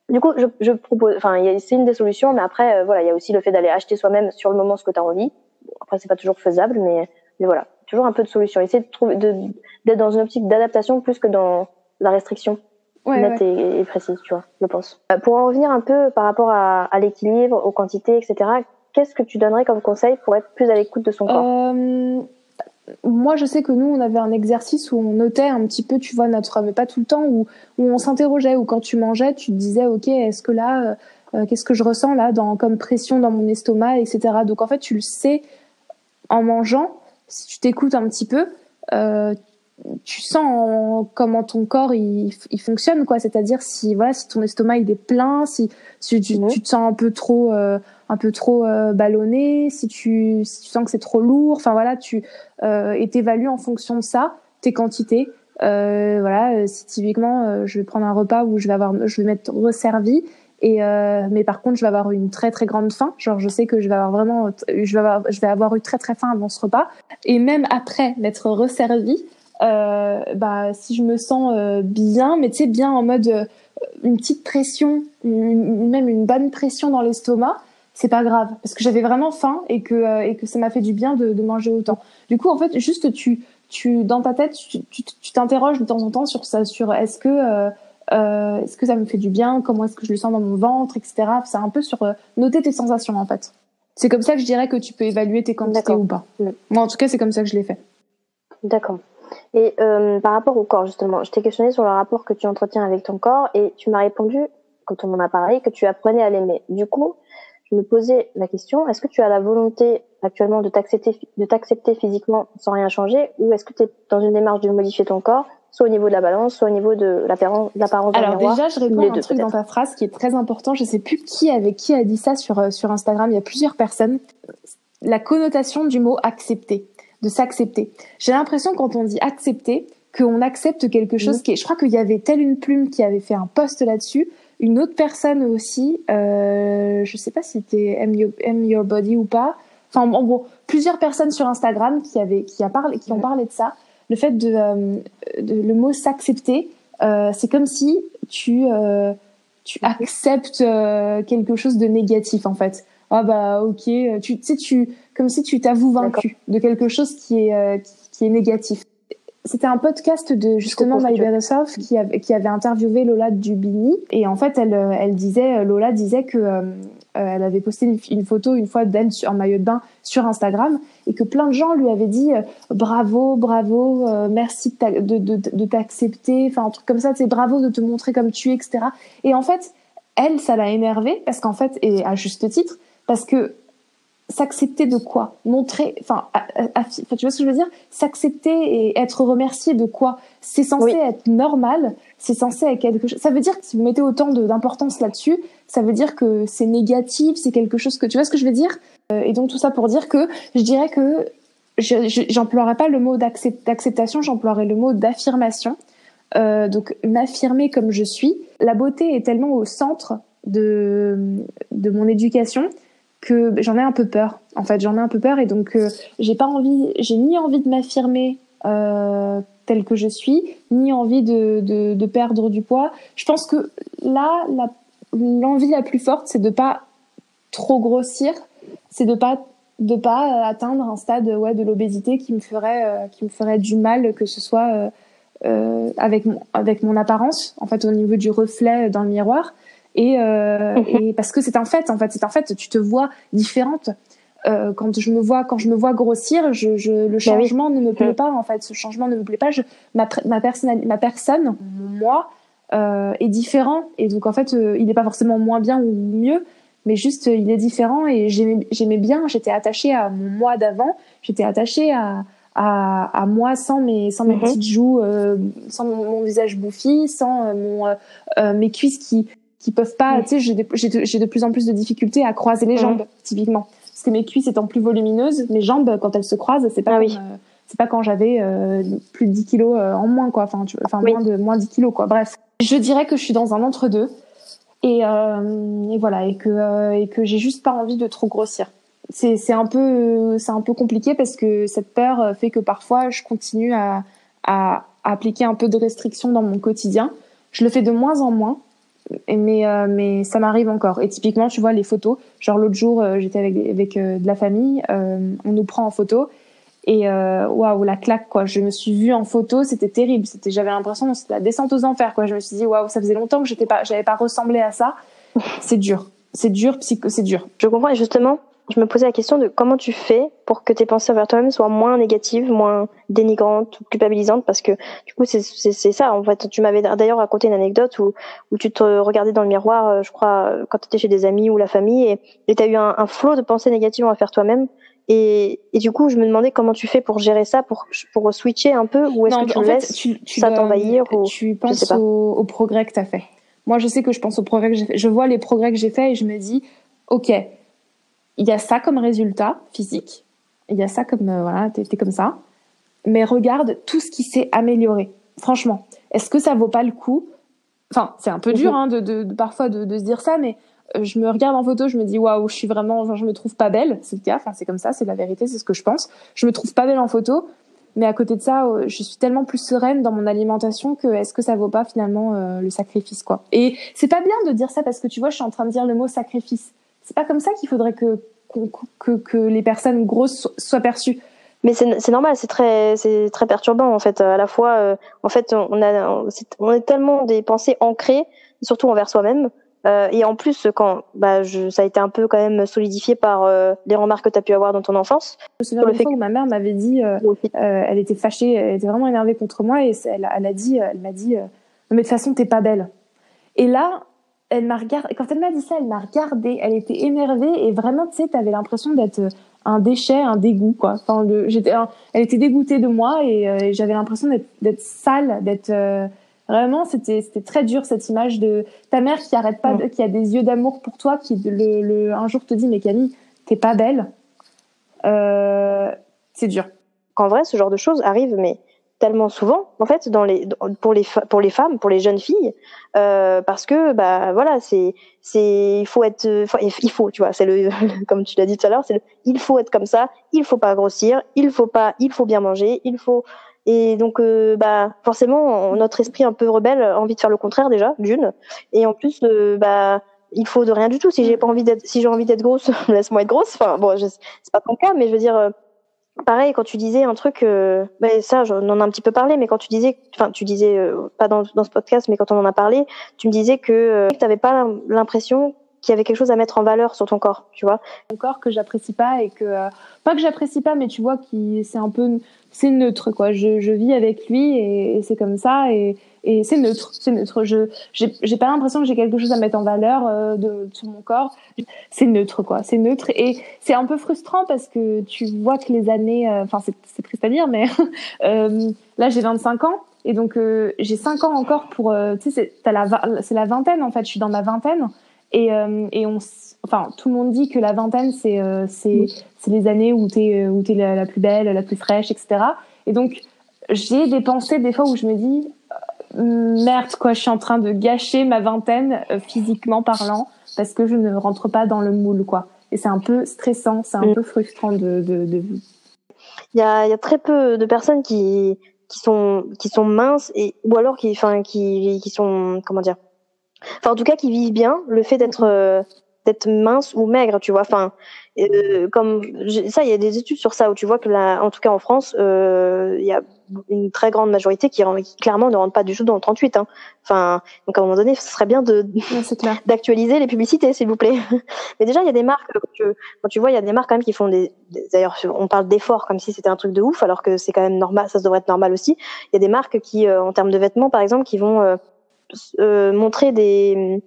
Du coup, je, je propose, enfin, c'est une des solutions, mais après, euh, voilà, il y a aussi le fait d'aller acheter soi-même sur le moment ce que tu as envie. Bon, après, c'est pas toujours faisable, mais, mais voilà, toujours un peu de solution. Essayer de trouver, d'être dans une optique d'adaptation plus que dans la restriction. Ouais, nette Et, et, précise, tu vois, je pense. pour en revenir un peu par rapport à, à l'équilibre, aux quantités, etc., qu'est-ce que tu donnerais comme conseil pour être plus à l'écoute de son corps? Euh, Moi, je sais que nous, on avait un exercice où on notait un petit peu, tu vois, notre, mais pas tout le temps, où, où on s'interrogeait, où quand tu mangeais, tu te disais, ok, est-ce que là, euh, qu'est-ce que je ressens là, dans, comme pression dans mon estomac, etc. Donc en fait, tu le sais en mangeant, si tu t'écoutes un petit peu, euh, tu sens comment ton corps il, il fonctionne quoi. C'est-à-dire si voilà si ton estomac il est plein si, si tu, tu, te sens un peu trop euh, un peu trop euh, ballonné si tu si tu sens que c'est trop lourd enfin voilà tu euh, et t'évalues en fonction de ça tes quantités. Voilà si typiquement je vais prendre un repas où je vais avoir je vais mettre resservi et euh, mais par contre je vais avoir une très très grande faim. Genre je sais que je vais avoir vraiment je vais avoir je vais avoir eu très très faim avant ce repas. Et même après m'être resservi euh, bah si je me sens euh, bien, mais tu sais bien en mode euh, une petite pression, même une bonne pression dans l'estomac, c'est pas grave. Parce que j'avais vraiment faim et que et que ça m'a fait du bien de, de, manger autant. Du coup en fait juste tu tu dans ta tête tu t'interroges de temps en temps sur ça sur est-ce que euh, est-ce que ça me fait du bien? Comment est-ce que je le sens dans mon ventre etc c'est un peu sur noter tes sensations en fait. C'est comme ça que je dirais que tu peux évaluer tes quantités ou pas. Moi en tout cas c'est comme ça que je l'ai fait. D'accord. Et euh, par rapport au corps, justement, je t'ai questionné sur le rapport que tu entretiens avec ton corps et tu m'as répondu, quand on m'en a parlé, que tu apprenais à l'aimer. Du coup, je me posais la question, est-ce que tu as la volonté actuellement de t'accepter, de t'accepter physiquement sans rien changer, ou est-ce que tu es dans une démarche de modifier ton corps, soit au niveau de la balance, soit au niveau de l'apparence Alors déjà, je réponds à un truc dans ta phrase qui est très important. Je sais plus qui avec qui a dit ça sur euh, sur Instagram. Il y a plusieurs personnes. La connotation du mot accepter, de s'accepter. J'ai l'impression quand on dit accepter, qu'on accepte quelque chose qui est. Je crois qu'il y avait telle une plume qui avait fait un post là-dessus une autre personne aussi, euh, je sais pas si c'était M, Your Body ou pas. Enfin, en gros, plusieurs personnes sur Instagram qui avaient, qui a parlé, qui ont parlé de ça. Le fait de, euh, de le mot s'accepter, euh, c'est comme si tu, euh, tu acceptes euh, quelque chose de négatif en fait. Ah bah ok, tu sais tu, comme si tu t'avoues vaincu de quelque chose qui est, qui est négatif. C'était un podcast de justement My Better Self qui avait, qui avait interviewé Lola Dubini et en fait elle, elle disait Lola disait que elle avait posté une, photo une fois d'elle en maillot de bain sur Instagram et que plein de gens lui avaient dit bravo bravo merci de, de, de, t'accepter enfin un truc comme ça c'est bravo de te montrer comme tu es etc et en fait elle ça l'a énervée parce qu'en fait et à juste titre parce que s'accepter de quoi? Montrer, enfin, tu vois ce que je veux dire? S'accepter et être remercié de quoi? C'est censé être normal, c'est censé être quelque chose. Ça veut dire que si vous mettez autant d'importance là-dessus, ça veut dire que c'est négatif, c'est quelque chose que tu vois ce que je veux dire? Euh, Et donc tout ça pour dire que je dirais que j'emploierais pas le mot d'acceptation, j'emploierais le mot d'affirmation. Euh, donc m'affirmer comme je suis. La beauté est tellement au centre de de mon éducation que j'en ai un peu peur. En fait, j'en ai un peu peur et donc euh, j'ai pas envie, j'ai ni envie de m'affirmer euh, telle que je suis, ni envie de, perdre du poids. Je pense que là, l'envie la, plus forte, c'est de pas trop grossir, c'est de pas de pas atteindre un stade ouais de l'obésité qui me ferait euh, qui me ferait du mal que ce soit euh, euh, avec mon avec mon apparence en fait au niveau du reflet dans le miroir et, euh, et parce que c'est un fait en fait. C'est un fait tu te vois différente. Euh, quand je me vois quand je me vois grossir je, je le bah changement ne me plaît pas en fait. Ce changement ne me plaît pas. Je, ma ma personne ma personne moi euh, est différent. Et donc en fait euh, il n'est pas forcément moins bien ou mieux mais juste il est différent. Et j'aimais bien. J'étais attachée à mon moi d'avant. J'étais attachée à à, à, moi sans mes sans mes mhm. petites joues euh, sans mon, visage bouffi sans euh, mon euh, mes cuisses qui qui peuvent pas, tu sais, j'ai de, de, plus en plus de difficultés à croiser les jambes, typiquement. Parce que mes cuisses étant plus volumineuses, mes jambes, quand elles se croisent, c'est pas ah oui. Euh, c'est pas quand j'avais euh, plus de 10 kilos euh, en moins, quoi. Enfin, tu, enfin moins de moins 10 kilos, quoi. Bref. Je dirais que je suis dans un entre-deux. Et, et, voilà. Et que, et que j'ai juste pas envie de trop grossir. C'est, un peu, c'est un peu compliqué parce que cette peur fait que parfois je continue à, à appliquer un peu de restrictions dans mon quotidien. Je le fais de moins en moins mais euh, mais ça m'arrive encore. Et typiquement tu vois les photos genre l'autre jour euh, j'étais avec avec euh, de la famille on nous prend en photo et waouh la claque quoi. Je me suis vue en photo c'était terrible. C'était j'avais l'impression c'était la descente aux enfers quoi. Je me suis dit waouh ça faisait longtemps que j'étais pas j'avais pas ressemblé à ça. C'est dur. C'est dur psycho c'est dur. Je comprends. Et justement je me posais la question de comment tu fais pour que tes pensées envers toi-même soient moins négatives, moins dénigrantes ou culpabilisantes, parce que du coup c'est ça. En fait, tu m'avais d'ailleurs raconté une anecdote où, où tu te regardais dans le miroir, euh, je crois, quand tu étais chez des amis ou la famille, et tu as eu un, un flot de pensées négatives envers toi-même. Et, et, du coup, je me demandais comment tu fais pour gérer ça, pour, pour switcher un peu, ou est-ce que tu laisses tu, tu ça t'envahir Tu penses au, au, progrès que tu as fait. Moi, je sais que je pense au progrès que j'ai fait. Je vois les progrès que j'ai fait et je me dis, ok, il y a ça comme résultat physique, il y a ça comme euh, voilà, t'es comme ça, mais regarde tout ce qui s'est amélioré. Franchement, est-ce que ça vaut pas le coup? Enfin, c'est un peu dur mhm. hein, de, de, parfois de, de, se dire ça, mais euh, je me regarde en photo, je me dis waouh, je suis vraiment, enfin, je me trouve pas belle, c'est le cas, enfin, c'est comme ça, c'est la vérité, c'est ce que je pense. Je me trouve pas belle en photo, mais à côté de ça, euh, je suis tellement plus sereine dans mon alimentation que est-ce que ça vaut pas finalement le sacrifice quoi? Et c'est pas bien de dire ça parce que tu vois, je suis en train de dire le mot sacrifice c'est pas comme ça qu'il faudrait que, que, que les personnes grosses soient perçues. Mais c'est normal, c'est très c'est très perturbant en fait. À la fois, euh, en fait, on a on est tellement des pensées ancrées, surtout envers soi-même. Euh, et en plus, quand bah, je, ça a été un peu quand même solidifié par euh, les remarques que tu as pu avoir dans ton enfance. Je me souviens le fait que ma mère m'avait dit, elle était fâchée, elle était vraiment énervée contre moi et elle, elle a dit, elle m'a dit, mais de toute façon t'es pas belle. Et là, elle m'a regardé. Quand elle m'a dit ça, elle m'a regardé. Elle était énervée et vraiment, tu sais, t'avais l'impression d'être un déchet, un dégoût, quoi. Enfin, j'étais, elle était dégoûtée de moi et, euh, j'avais l'impression d'être sale, d'être euh, vraiment, c'était, c'était très dur cette image de ta mère qui arrête pas, qui a des yeux d'amour pour toi, qui le, le, un jour te dit, mais Camille, t'es pas belle. Euh, c'est dur. En vrai, ce genre de choses arrive, mais tellement souvent en fait dans les pour les pour les femmes pour les jeunes filles euh, parce que bah voilà c'est c'est il faut être il faut tu vois c'est le comme tu l'as dit tout à l'heure c'est le il faut être comme ça il faut pas grossir il faut pas il faut bien manger il faut et donc euh, bah forcément notre esprit un peu rebelle a envie de faire le contraire déjà d'une et en plus euh, bah il faut de rien du tout. Si j'ai pas envie d'être si j'ai envie d'être grosse laisse-moi être grosse. Enfin bon c'est pas ton cas mais je veux dire pareil quand tu disais un truc euh, ben ça j'en en ai un petit peu parlé mais quand tu disais enfin tu disais euh, pas dans, dans ce podcast mais quand on en a parlé tu me disais que euh, tu n'avais pas l'impression qu'il y avait quelque chose à mettre en valeur sur ton corps tu vois. Ton corps que j'apprécie pas et que euh, pas que j'apprécie pas mais tu vois qui c'est un peu c'est neutre quoi. Je, je vis avec lui et c'est comme ça et et c'est neutre, c'est neutre. Je j'ai pas l'impression que j'ai quelque chose à mettre en valeur euh, de, sur mon corps. C'est neutre quoi, c'est neutre et c'est un peu frustrant parce que tu vois que les années, euh, enfin c'est triste à dire, mais euh, là j'ai 25 ans et donc j'ai 5 ans encore pour, tu sais c'est la vingtaine en fait, je suis dans ma vingtaine et et on enfin tout le monde dit que la vingtaine c'est c'est les années où t'es où t'es la plus belle, la plus fraîche, etc. Et donc j'ai des pensées des fois où je me dis merde quoi, je suis en train de gâcher ma vingtaine euh, physiquement parlant parce que je ne rentre pas dans le moule quoi. Et c'est un peu stressant, c'est un mm. peu frustrant de. de, de... Il, y a, il y a très peu de personnes qui qui sont qui sont minces et ou alors qui enfin qui qui sont comment dire enfin en tout cas qui vivent bien le fait d'être euh, d'être mince ou maigre tu vois enfin euh, comme ça, il y a des études sur ça où tu vois que là, en tout cas en France, euh, il y a une très grande majorité qui, clairement ne rentre pas du tout dans le 38. Hein. Enfin, donc à un moment donné, ce serait bien de d'actualiser les publicités, s'il vous plaît. Mais déjà, il y a des marques. Quand tu, vois, il y a des marques quand même qui font des. D'ailleurs, on parle d'efforts comme si c'était un truc de ouf, alors que c'est quand même normal. Ça devrait être normal aussi. Il y a des marques qui, euh, en termes de vêtements, par exemple, qui vont euh, euh montrer des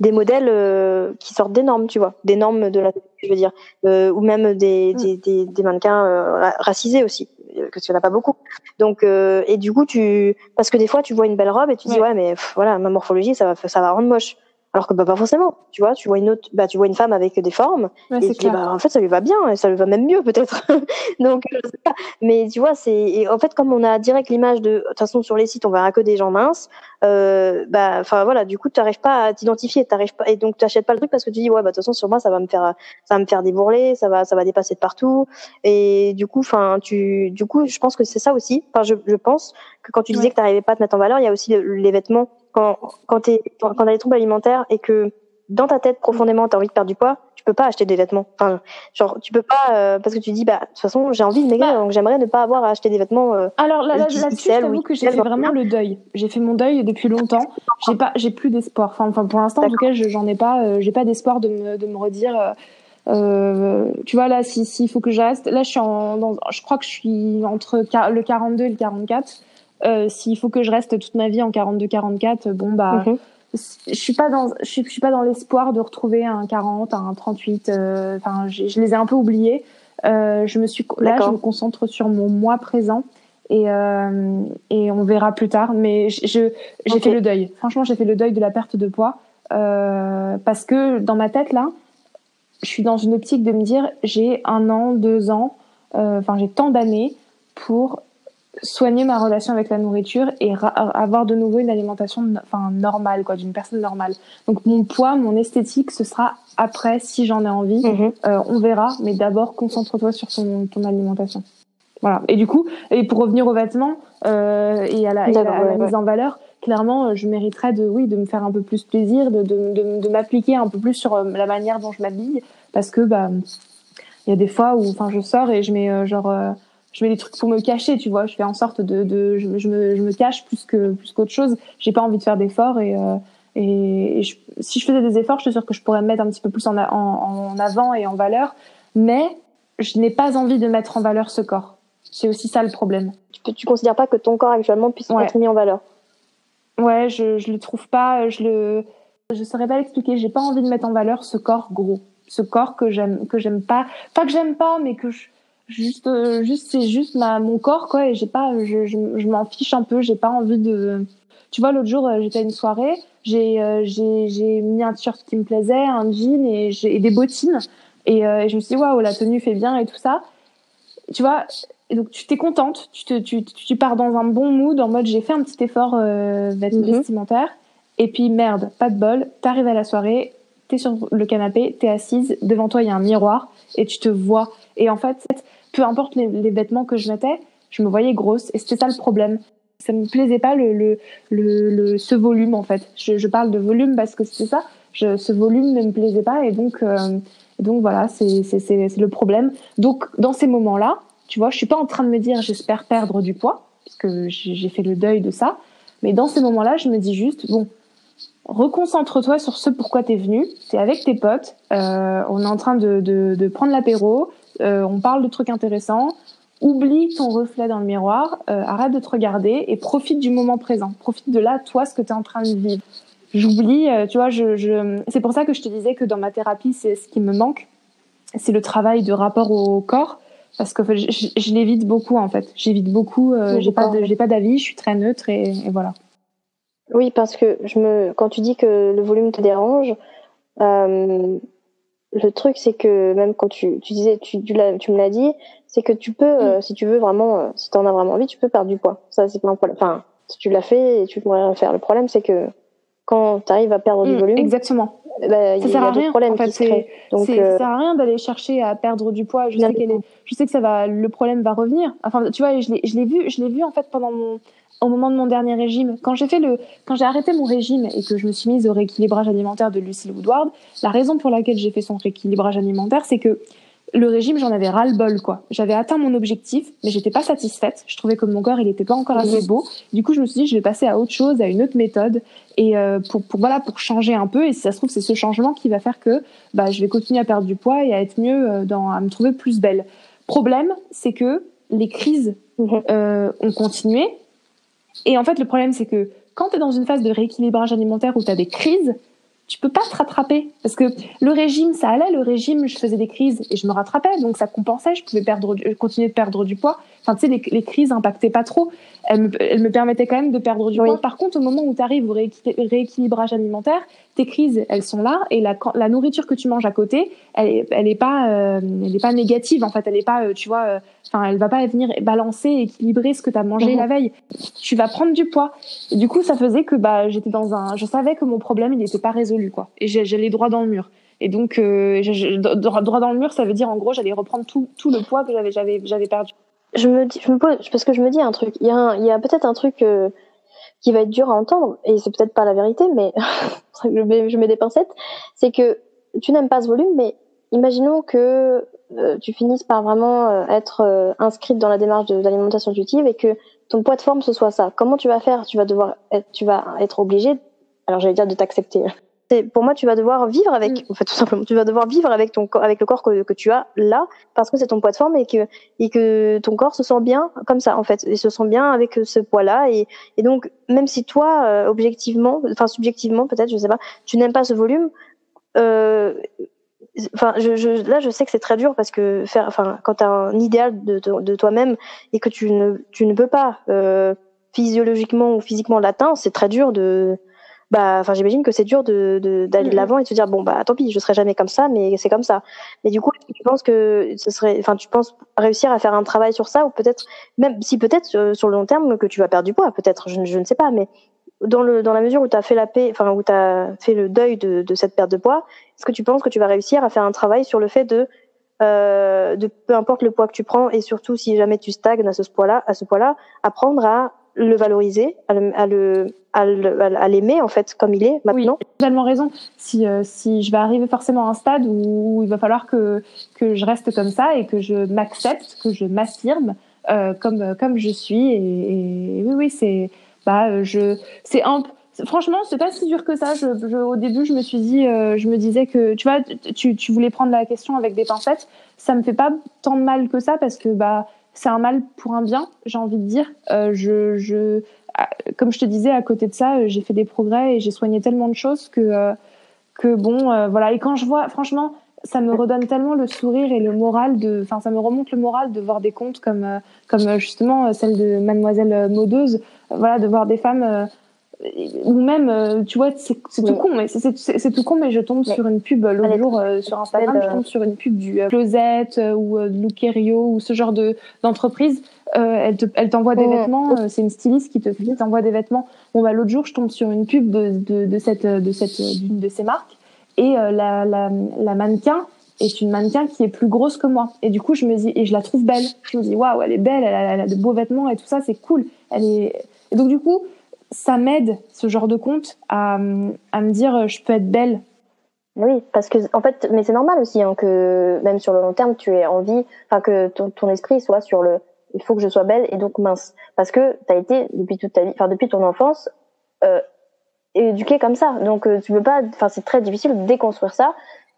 Des modèles euh, qui sortent des normes, tu vois, des normes de la, je veux dire, euh, ou même des, mm. des, des, des, mannequins euh, racisés aussi, parce qu'il n'y en a pas beaucoup. Donc, et du coup, tu, parce que des fois, tu vois une belle robe et tu dis ouais, mais voilà, ma morphologie, ça va, ça va rendre moche alors que bah, pas forcément. Tu vois tu vois une autre bah tu vois une femme avec des formes et tu dis, bah, en fait ça lui va bien et ça lui va même mieux peut-être. Donc je sais pas. mais tu vois c'est en fait comme on a direct l'image de de toute façon sur les sites on verra que des gens minces euh, bah enfin voilà du coup tu n'arrives pas à t'identifier t'arrives pas et donc tu achètes pas le truc parce que tu dis ouais bah de toute façon sur moi ça va me faire ça va me faire débourler ça va ça va dépasser de partout. Et du coup enfin tu du coup je pense que c'est ça aussi. Enfin je, je pense que quand tu disais que tu n'arrivais pas à te mettre en valeur il y a aussi les vêtements quand, quand tu quand as des troubles alimentaires et que dans ta tête profondément tu as envie de perdre du poids, tu peux pas acheter des vêtements. Enfin, genre tu peux pas euh, parce que tu dis bah de toute façon j'ai envie de maigrir bah, donc j'aimerais ne pas avoir à acheter des vêtements. Euh, Alors là, là, là-dessus, j'avoue que j'ai fait vraiment le deuil. J'ai fait mon deuil depuis longtemps. J'ai pas, j'ai plus d'espoir. Enfin, enfin pour l'instant en tout cas, j'en ai pas, euh, j'ai pas d'espoir de me, de me redire. Euh, tu vois là, si s'il faut que je reste, là je suis en, dans, je crois que je suis entre le 42 et le 44. Euh, s'il faut que je reste toute ma vie en 42-44, bon bah, mhm. je suis pas dans, je suis, je suis pas dans l'espoir de retrouver un 40, un 38. Euh, enfin, je les ai un peu oubliés. Euh, je me suis, là, je me concentre sur mon mois présent et euh, et on verra plus tard. Mais je, j'ai fait le deuil. Franchement, j'ai fait le deuil de la perte de poids euh, parce que dans ma tête là, je suis dans une optique de me dire j'ai un an, deux ans, enfin j'ai tant d'années pour soigner ma relation avec la nourriture et avoir de nouveau une alimentation enfin normale quoi d'une personne normale. Donc mon poids mon esthétique ce sera après si j'en ai envie. Mhm. euh, on verra mais d'abord concentre-toi sur ton, ton alimentation. Voilà. Et du coup et pour revenir aux vêtements euh, et à la, mise en valeur clairement je mériterais de oui de me faire un peu plus plaisir de de, de, de m'appliquer un peu plus sur euh, la manière dont je m'habille. Parce que bah il y a des fois où enfin je sors et je mets euh, genre je mets des trucs pour me cacher, tu vois. Je fais en sorte de, de je, me, je, me, cache plus que plus qu'autre chose. J'ai pas envie de faire d'efforts et euh, et, si je faisais des efforts, je suis sûre que je pourrais me mettre un petit peu plus en, en, en avant et en valeur. Mais je n'ai pas envie de mettre en valeur ce corps. C'est aussi ça le problème. Tu, tu considères pas que ton corps actuellement puisse être mis en valeur? Ouais, je je le trouve pas. Je le Je saurais pas l'expliquer. J'ai pas envie de mettre en valeur ce corps gros, ce corps que j'aime, que j'aime pas. Pas que j'aime pas, mais que je, juste, euh, juste c'est juste ma mon corps quoi. Et j'ai pas, je, je, je m'en fiche un peu. J'ai pas envie de. Tu vois, l'autre jour, euh, j'étais à une soirée. J'ai, euh, j'ai, j'ai mis un t-shirt qui me plaisait, un jean et, et des bottines. Et, et, je me suis dit waouh, la tenue fait bien et tout ça. Tu vois, et donc tu t'es contente, tu, te, tu, tu pars dans un bon mood en mode j'ai fait un petit effort euh, vestimentaire. Et puis merde, pas de bol, t'arrives à la soirée, t'es sur le canapé, t'es assise, devant toi il y a un miroir et tu te vois. Et en fait, peu importe les, vêtements que je mettais, je me voyais grosse et c'était ça le problème. Ça me plaisait pas le, le, le, le ce volume en fait. Je, je, parle de volume parce que c'était ça. Je, ce volume ne me plaisait pas et donc euh, donc voilà, c'est c'est le problème. Donc dans ces moments-là, tu vois, je suis pas en train de me dire j'espère perdre du poids parce que j'ai fait le deuil de ça. Mais dans ces moments-là, je me dis juste bon, reconcentre-toi sur ce pourquoi tu es venu. Tu es avec tes potes, euh, on est en train de, de, de prendre l'apéro, euh, on parle de trucs intéressants. Oublie ton reflet dans le miroir, euh, arrête de te regarder et profite du moment présent. Profite de là, toi, ce que tu es en train de vivre. J'oublie, euh, tu vois, je, je... c'est pour ça que je te disais que dans ma thérapie, c'est ce qui me manque, c'est le travail de rapport au corps parce que je, je, l'évite beaucoup en fait. J'évite beaucoup. Euh, j'ai pas j'ai pas d'avis. Je suis très neutre et, et, voilà. Oui, parce que je me quand tu dis que le volume te dérange, euh, le truc c'est que même quand tu tu disais tu tu, tu me l'as dit, c'est que tu peux euh, mm. si tu veux vraiment euh, si tu en as vraiment envie, tu peux perdre du poids. Ça c'est pas un problème. Enfin, si tu l'as fait, tu pourrais le faire. Le problème c'est que quand tu arrives à perdre du mm, volume, exactement. Bah, ça sert à rien. En fait, c'est, Donc, euh... ça sert à rien d'aller chercher à perdre du poids. Je sais est, je sais que ça va, le problème va revenir. Enfin, tu vois, je l'ai vu, je l'ai vu en fait pendant mon, au moment de mon dernier régime. Quand j'ai fait le, quand j'ai arrêté mon régime et que je me suis mise au rééquilibrage alimentaire de Lucille Woodward, la raison pour laquelle j'ai fait son rééquilibrage alimentaire, c'est que le régime, j'en avais ras le bol, quoi. J'avais atteint mon objectif, mais j'étais pas satisfaite. Je trouvais que mon corps, il était pas encore assez beau. Du coup, je me suis dit, je vais passer à autre chose, à une autre méthode, et euh, pour, pour voilà, pour changer un peu. Et si ça se trouve, c'est ce changement qui va faire que, bah, je vais continuer à perdre du poids et à être mieux, euh, dans, à me trouver plus belle. Problème, c'est que les crises euh, ont continué. Et en fait, le problème, c'est que quand tu es dans une phase de rééquilibrage alimentaire où tu as des crises, tu peux pas te rattraper. Parce que le régime ça allait le régime je faisais des crises et je me rattrapais. Donc ça compensait je pouvais perdre continuer de perdre du poids. Enfin tu sais les, les crises impactaient pas trop elles me, elles me permettaient quand même de perdre du poids. Par contre au moment où tu arrives au rééquilibrage alimentaire tes crises elles sont là et la, la nourriture que tu manges à côté elle est, elle est pas euh, elle est pas négative en fait. Elle est pas euh, tu vois euh, enfin elle va pas venir balancer équilibrer ce que tu as mangé mhm. la veille. Tu vas prendre du poids. Et du coup ça faisait que bah j'étais dans un je savais que mon problème il n'était pas résolu quoi. Et j'allais droit dans le mur. Et donc euh, droit dans le mur ça veut dire en gros j'allais reprendre tout, tout le poids que j'avais j'avais j'avais perdu je me je me pose parce que je me dis un truc il y a il y a peut-être un truc euh, qui va être dur à entendre et c'est peut-être pas la vérité mais je mets, je mets des pincettes c'est que tu n'aimes pas ce volume mais imaginons que euh, tu finisses par vraiment euh, être euh, inscrite dans la démarche de, l'alimentation intuitive et que ton poids de forme ce soit ça. Comment tu vas faire? Tu vas devoir être, tu vas être obligé, alors j'allais dire de t'accepter. Pour moi tu vas devoir vivre avec, mm. en fait tout simplement, tu vas devoir vivre avec ton avec le corps que, que tu as là parce que c'est ton poids de forme et que et que ton corps se sent bien comme ça en fait, et se sent bien avec ce poids là et et donc même si toi objectivement, enfin subjectivement peut-être, je sais pas, tu n'aimes pas ce volume. Euh, enfin je, je, là je sais que c'est très dur parce que faire enfin quand tu as un idéal de, de, de toi-même et que tu ne tu ne peux pas euh, physiologiquement ou physiquement l'atteindre c'est très dur de bah enfin j'imagine que c'est dur de d'aller de mm-hmm. l'avant et de se dire bon bah tant pis je serai jamais comme ça mais c'est comme ça mais du coup tu penses que ce serait enfin tu penses réussir à faire un travail sur ça ou peut-être même si peut-être euh, sur le long terme que tu vas perdre du poids peut-être je, je ne sais pas mais dans, le, dans la mesure où tu as fait la paix, enfin où tu as fait le deuil de, de cette perte de poids, est-ce que tu penses que tu vas réussir à faire un travail sur le fait de, euh, de peu importe le poids que tu prends et surtout si jamais tu stagnes à ce poids-là, à ce poids-là, apprendre à le valoriser, à le, à le à l'aimer en fait comme il est maintenant. Oui, tellement raison. Si, euh, si je vais arriver forcément à un stade où, il va falloir que, que je reste comme ça et que je m'accepte, que je m'affirme euh, comme, comme je suis. Et, et oui, oui, c'est bah, euh, je, c'est un, franchement, c'est pas si dur que ça. Je, je, au début, je me suis dit, euh, je me disais que, tu vois, tu, tu voulais prendre la question avec des pincettes. Ça me fait pas tant de mal que ça parce que, bah, c'est un mal pour un bien, j'ai envie de dire. Euh, je, je, comme je te disais, à côté de ça, j'ai fait des progrès et j'ai soigné tellement de choses que, que bon, voilà. Et quand je vois, franchement, ça me redonne tellement le sourire et le moral de, enfin, ça me remonte le moral de voir des contes comme, comme justement celle de Mademoiselle Modeuse, voilà, de voir des femmes ou même euh, tu vois c'est tout con mais c'est tout con mais je tombe sur une pub l'autre jour euh, sur Instagram je tombe sur une pub du euh, Closet ou de Lukerio ou ce genre de d'entreprise. Elle elle t'envoie des vêtements c'est une styliste qui te t'envoie des vêtements. Bon bah l'autre jour je tombe sur une pub de, de, cette de cette d'une de ces marques. Et la, la, la mannequin est une mannequin qui est plus grosse que moi. Et du coup je me dis et je la trouve belle. Je me dis waouh elle est belle elle a, elle a de beaux vêtements et tout ça c'est cool. Elle est et donc du coup ça m'aide, ce genre de compte, à, à, me dire je peux être belle. Oui, parce que en fait, mais c'est normal aussi hein, que même sur le long terme, tu aies envie, enfin que ton, ton, esprit soit sur le il faut que je sois belle et donc mince, parce que tu as été depuis toute ta vie, enfin depuis ton enfance, euh, éduqué comme ça, donc euh, tu peux pas, enfin c'est très difficile de déconstruire ça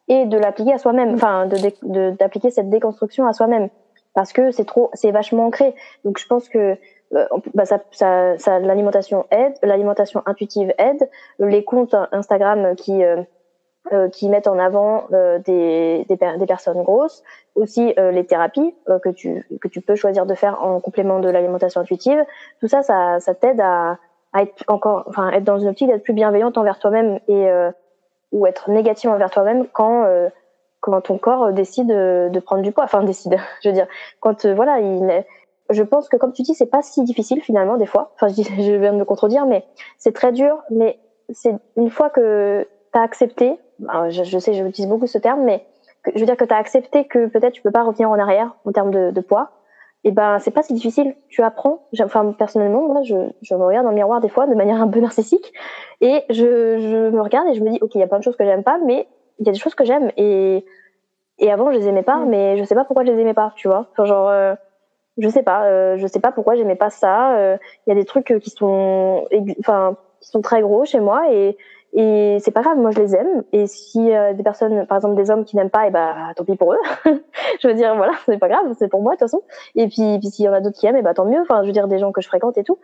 et de l'appliquer à soi-même, enfin de d'appliquer cette déconstruction à soi-même, parce que c'est trop, c'est vachement ancré. Donc je pense que euh, bah ça, ça l'alimentation aide, l'alimentation intuitive aide, les comptes Instagram qui euh, euh qui mettent en avant euh, des, des, des, personnes grosses, aussi les thérapies que tu que tu peux choisir de faire en complément de l'alimentation intuitive. Tout ça, ça, ça t'aide à, à être encore, enfin être dans une optique d'être plus bienveillante envers toi-même et ou être négative envers toi-même quand quand ton corps décide de prendre du poids, enfin décide, je veux dire, quand voilà, il je pense que comme tu dis, c'est pas si difficile finalement des fois. Enfin, je, je viens de me contredire, mais c'est très dur. Mais c'est une fois que tu as accepté, je, je, sais, j'utilise beaucoup ce terme, mais je veux dire que tu as accepté que peut-être tu peux pas revenir en arrière en termes de, de poids. Et ben, c'est pas si difficile. Tu apprends. Enfin, personnellement, moi, je, je me regarde dans le miroir des fois de manière un peu narcissique et je, je me regarde et je me dis, ok, il y a plein de choses que j'aime pas, mais il y a des choses que j'aime et et avant je les aimais pas, mm. mais je sais pas pourquoi je les aimais pas, tu vois. Enfin, genre euh, je sais pas, euh, je sais pas pourquoi j'aimais pas ça. Il euh, y a des trucs qui sont, enfin, qui sont très gros chez moi et et c'est pas grave, moi je les aime. Et si euh, des personnes, par exemple des hommes qui n'aiment pas, et eh bah tant pis pour eux. je veux dire voilà, c'est pas grave, c'est pour moi de toute façon. Et puis, puis s'il y en a d'autres qui aiment, et eh bah tant mieux. Enfin, je veux dire des gens que je fréquente et tout.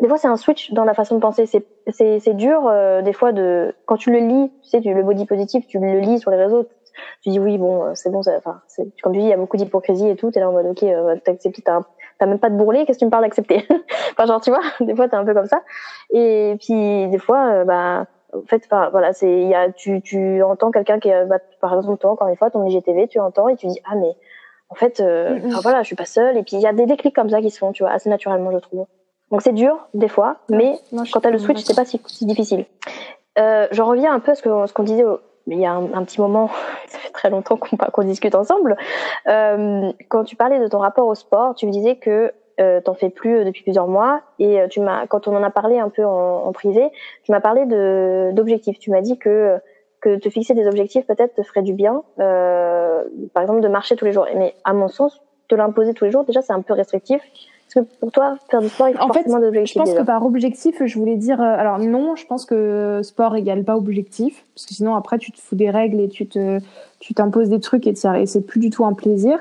Des fois, c'est un switch dans la façon de penser. C'est c'est c'est dur des fois de quand tu le lis, tu sais, tu, le body positif, tu le lis sur les réseaux, tu dis oui bon euh, c'est bon enfin comme tu dis il y a beaucoup d'hypocrisie et tout. T'es là en mode ok euh, t'acceptes t'as même pas de bourrelet qu'est-ce que tu me parles d'accepter? Enfin genre tu vois des fois t'es un peu comme ça. Et puis des fois euh, bah en fait voilà c'est il y a tu tu entends quelqu'un qui bah, par exemple toi encore une fois ton IGTV tu entends et tu dis ah mais en fait euh, voilà je suis pas seule. Et puis il y a des déclics comme ça qui se font tu vois assez naturellement je trouve. Donc c'est dur des fois mais quand quand t'as le switch c'est pas si, si difficile. Euh, je reviens un peu à ce qu'on ce qu'on disait au, il y a un, petit moment, ça fait très longtemps qu'on discute ensemble. Euh, quand tu parlais de ton rapport au sport, tu me disais que euh, t'en fais plus euh, depuis plusieurs mois et euh, tu m'as, quand on en a parlé un peu en, privé, tu m'as parlé d'objectifs. Tu m'as dit que que te fixer des objectifs peut-être te ferait du bien. Euh, par exemple, de marcher tous les jours. Mais à mon sens, te l'imposer tous les jours, déjà, c'est un peu restrictif. Parce que pour toi, faire du sport, il faut en fait, Je pense que par objectif, je voulais dire. Euh, alors non, je pense que sport égale pas objectif, parce que sinon après tu te fous des règles et tu te, tu t'imposes des trucs et, et c'est plus du tout un plaisir.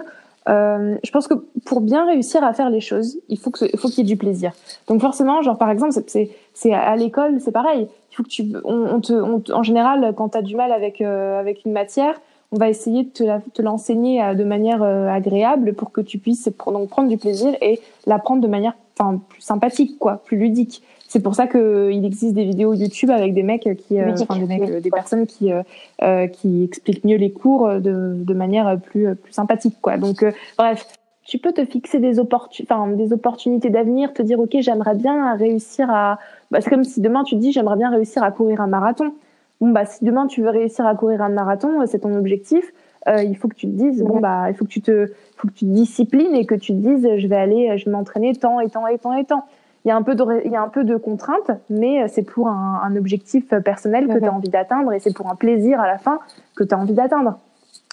Euh, je pense que pour bien réussir à faire les choses, il faut que il faut qu'il y ait du plaisir. Donc forcément, genre par exemple, c'est c'est à l'école, c'est pareil. Il faut que tu on, on te on, en général quand tu as du mal avec euh, avec une matière, on va essayer de te l'enseigner euh, de manière euh, agréable pour que tu puisses donc prendre du plaisir et l'apprendre de manière enfin plus sympathique quoi, plus ludique. C'est pour ça que il existe des vidéos YouTube avec des mecs qui, euh, enfin des mecs, des personnes qui euh, qui expliquent mieux les cours de, de manière plus plus sympathique quoi. Donc bref, tu peux te fixer des, opportun enfin, des opportunités d'avenir, te dire ok j'aimerais bien réussir à, bah, c'est comme si demain tu te dis j'aimerais bien réussir à courir un marathon bon bah si demain tu veux réussir à courir un marathon, euh, c'est ton objectif. Euh, il faut que tu te dises bon bah il faut que tu te faut que tu te disciplines et que tu te dises je vais aller je vais m'entraîner tant et tant et tant et tant. Il y a un peu de il y a un peu de contraintes, mais euh, c'est pour un, un, objectif personnel que tu as envie d'atteindre et c'est pour un plaisir à la fin que tu as envie d'atteindre.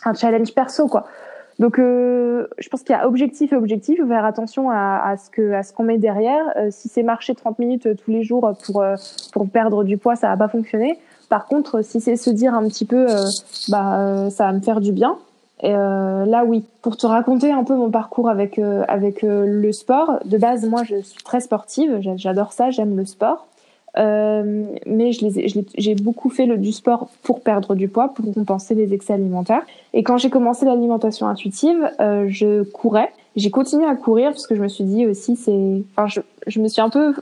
Un challenge perso quoi. Donc, euh, je pense qu'il y a objectif et objectif. Faut faire attention à, à ce que à ce qu'on met derrière. Euh, si c'est marcher 30 minutes tous les jours pour pour perdre du poids, ça va pas fonctionner. Par contre, si c'est se dire un petit peu, euh, bah, euh, ça va me faire du bien, Euh, là, oui. Pour te raconter un peu mon parcours avec avec le sport, de base, moi, je suis très sportive. J'adore ça. J'aime le sport. Mais j'ai beaucoup fait du sport pour perdre du poids, pour compenser les excès alimentaires. Et quand j'ai commencé l'alimentation intuitive, je courais. J'ai continué à courir parce que je me suis dit aussi, c'est, enfin, je me suis un peu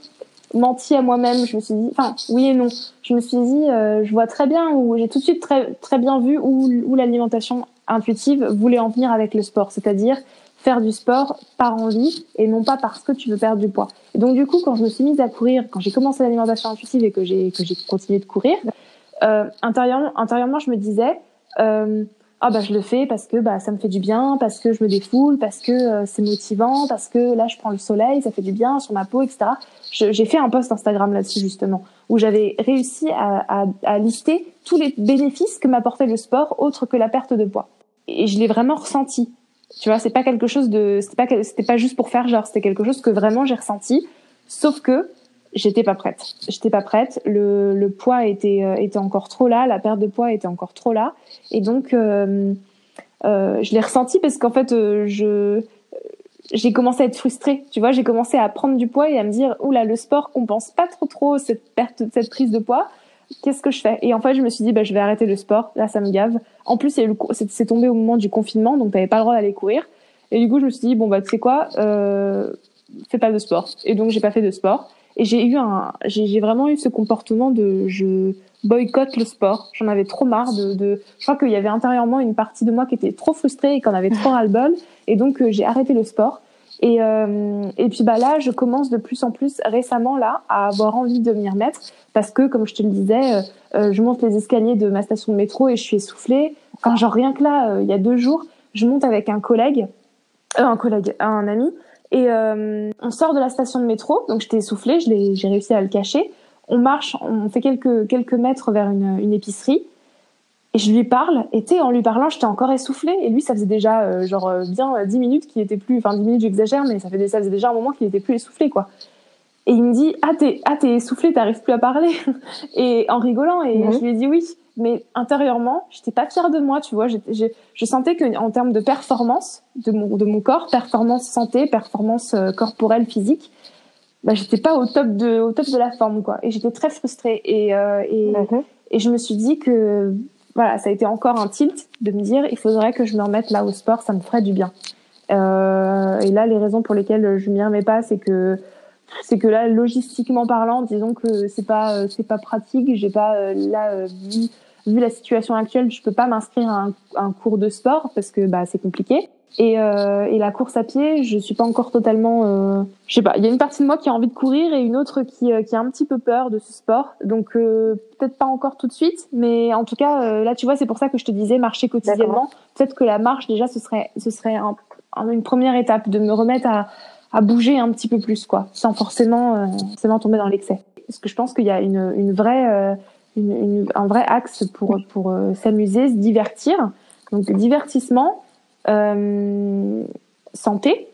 menti à moi-même. Je me suis dit, enfin, oui et non. Je me suis dit, euh, je vois très bien ou j'ai tout de suite très très bien vu où, où l'alimentation intuitive voulait en venir avec le sport, c'est-à-dire faire du sport par envie et non pas parce que tu veux perdre du poids. Et donc du coup, quand je me suis mise à courir, quand j'ai commencé l'alimentation intuitive et que j'ai que j'ai continué de courir, euh, intérieurement, intérieurement, je me disais euh, ah bah je le fais parce que bah ça me fait du bien, parce que je me défoule, parce que euh, c'est motivant, parce que là je prends le soleil, ça fait du bien sur ma peau, etc. J'ai fait un post Instagram là-dessus justement où j'avais réussi à, à, à lister tous les bénéfices que m'apportait le sport autre que la perte de poids. Et je l'ai vraiment ressenti. Tu vois, c'est pas quelque chose de, c'était pas, c'était pas juste pour faire genre, c'était quelque chose que vraiment j'ai ressenti. Sauf que j'étais pas prête. J'étais pas prête. Le, le poids était, euh, était encore trop là, la perte de poids était encore trop là, et donc euh, euh, je l'ai ressenti parce qu'en fait, euh, je j'ai commencé à être frustrée. Tu vois, j'ai commencé à prendre du poids et à me dire, oula, le sport compense pas trop trop cette perte, cette prise de poids qu'est-ce que je fais? Et en fait, je me suis dit, bah, je vais arrêter le sport. Là, ça me gave. En plus, c'est tombé au moment du confinement, donc t'avais pas le droit d'aller courir. Et du coup, je me suis dit, bon, bah, tu sais quoi, euh, fais pas de sport. Et donc, j'ai pas fait de sport. Et j'ai eu un, j'ai vraiment eu ce comportement de, je boycotte le sport. J'en avais trop marre de, de je crois qu'il y avait intérieurement une partie de moi qui était trop frustrée et qu'on avait trop ras-le-bol. Et donc, euh, j'ai arrêté le sport. Et, euh, et puis bah là, je commence de plus en plus récemment là à avoir envie de m'y remettre parce que, comme je te le disais, euh, euh, je monte les escaliers de ma station de métro et je suis essoufflée. Enfin, genre rien que là, il y a deux jours, je monte avec un collègue, un collègue, un ami, et on sort de la station de métro. Donc j'étais essoufflée, j'ai réussi à le cacher. On marche, on fait quelques quelques mètres vers une, une épicerie. Et je lui parle, et en lui parlant, j'étais encore essoufflée. Et lui, ça faisait déjà, euh, genre, euh, bien 10 minutes qu'il était plus, enfin 10 minutes, j'exagère, mais ça, fait, ça faisait déjà un moment qu'il était plus essoufflé, quoi. Et il me dit, ah, t'es, ah, t'es essoufflé, t'arrives plus à parler. et en rigolant, et mhm. je lui ai dit oui. Mais intérieurement, j'étais pas fière de moi, tu vois. Je, je sentais que en termes de performance de mon, de mon corps, performance santé, performance euh, corporelle, physique, bah, j'étais pas au top de, au top de la forme, quoi. Et j'étais très frustrée. Et, et, mhm. et je me suis dit que voilà, ça a été encore un tilt de me dire il faudrait que je me remette là au sport, ça me ferait du bien. Euh, et là, les raisons pour lesquelles je m'y remets pas, c'est que c'est que là, logistiquement parlant, disons que c'est pas euh, c'est pas pratique. J'ai pas euh, là euh, vu, vu la situation actuelle, je peux pas m'inscrire à un, un, cours de sport parce que bah c'est compliqué. Et, euh, et la course à pied, je suis pas encore totalement. Euh, je sais pas. Il y a une partie de moi qui a envie de courir et une autre qui, euh, qui a un petit peu peur de ce sport. Donc euh, peut-être pas encore tout de suite, mais en tout cas euh, là, tu vois, c'est pour ça que je te disais marcher quotidiennement. Peut-être que la marche déjà, ce serait ce serait un, une première étape de me remettre à, à bouger un petit peu plus, quoi, sans forcément forcément tomber dans l'excès. Parce que je pense qu'il y a une, une vraie une, une, un vrai axe pour pour s'amuser, se divertir. Donc divertissement euh, santé,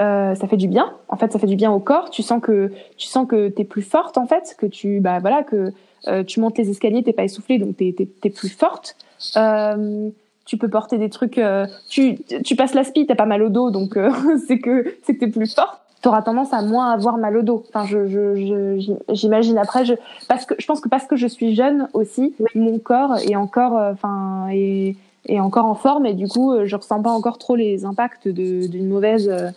euh, ça fait du bien. En fait, ça fait du bien au corps. Tu sens que tu sens que t'es plus forte en fait, que tu bah voilà que euh, tu montes les escaliers, t'es pas essoufflée, donc t'es es, plus forte. Euh, tu peux porter des trucs. Euh, tu tu passes l'aspi, t'as pas mal au dos, donc euh, c'est que c'est que t'es plus forte. T'auras tendance à moins avoir mal au dos. Enfin, je j'imagine je, après. Je parce que je pense que parce que je suis jeune aussi, mon corps est encore enfin et et encore en forme et du coup euh, je ressens pas encore trop les impacts d'une mauvaise euh,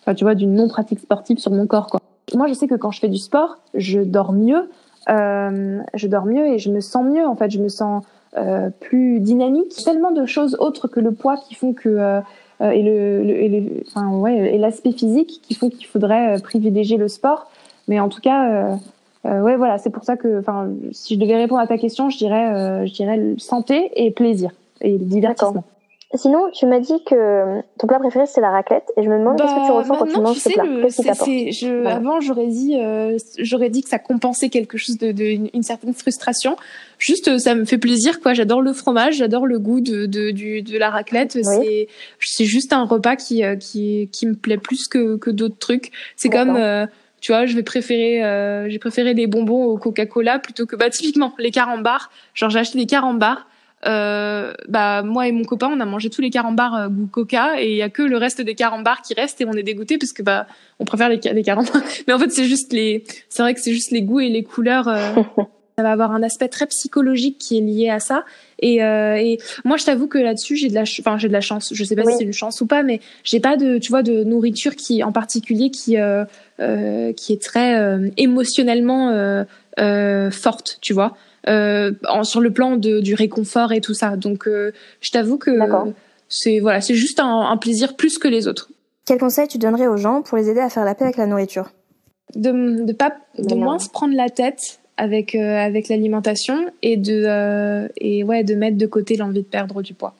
enfin tu vois d'une non pratique sportive sur mon corps quoi moi je sais que quand je fais du sport je dors mieux euh, je dors mieux et je me sens mieux en fait je me sens euh, plus dynamique tellement de choses autres que le poids qui font que euh, et le, le, enfin ouais et l'aspect physique qui font qu'il faudrait privilégier le sport mais en tout cas ouais voilà c'est pour ça que enfin si je devais répondre à ta question je dirais je dirais santé et plaisir et divertissement. Sinon, tu m'as dit que ton plat préféré c'est la raclette et je me demande qu'est-ce que tu bah, ressens quand tu manges ce plat? je, Avant, j'aurais dit, euh, j'aurais dit que ça compensait quelque chose de, de une, certaine frustration. Juste, ça me fait plaisir, quoi. J'adore le fromage, j'adore le goût de de, du, de la raclette. C'est c'est juste un repas qui euh, qui qui me plaît plus que que d'autres trucs. C'est comme euh, tu vois, je vais préférer, j'ai préféré des bonbons au Coca-Cola plutôt que, bah, typiquement, les carambars. Genre, j'ai acheté des carambars bah moi et mon copain, on a mangé tous les carambars goût coca et il y a que le reste des carambars qui restent et on est dégoûté parce que bah on préfère les, les carambars. Mais en fait, c'est juste les, c'est vrai que c'est juste les goûts et les couleurs. ça va avoir un aspect très psychologique qui est lié à ça. Et, euh, et moi, je t'avoue que là-dessus, j'ai de la, enfin, j'ai de la chance. Je sais pas si c'est une chance ou pas, mais j'ai pas de, tu vois, de nourriture qui, en particulier, qui, euh, euh, qui est très euh, émotionnellement euh, euh, forte, tu vois, en, sur le plan de, du réconfort et tout ça. Donc, je t'avoue que c'est voilà, c'est juste un, un plaisir plus que les autres. Quel conseil tu donnerais aux gens pour les aider à faire la paix avec la nourriture? De, de pas, de moins se prendre la tête avec euh, avec l'alimentation et de euh, et ouais de mettre de côté l'envie de perdre du poids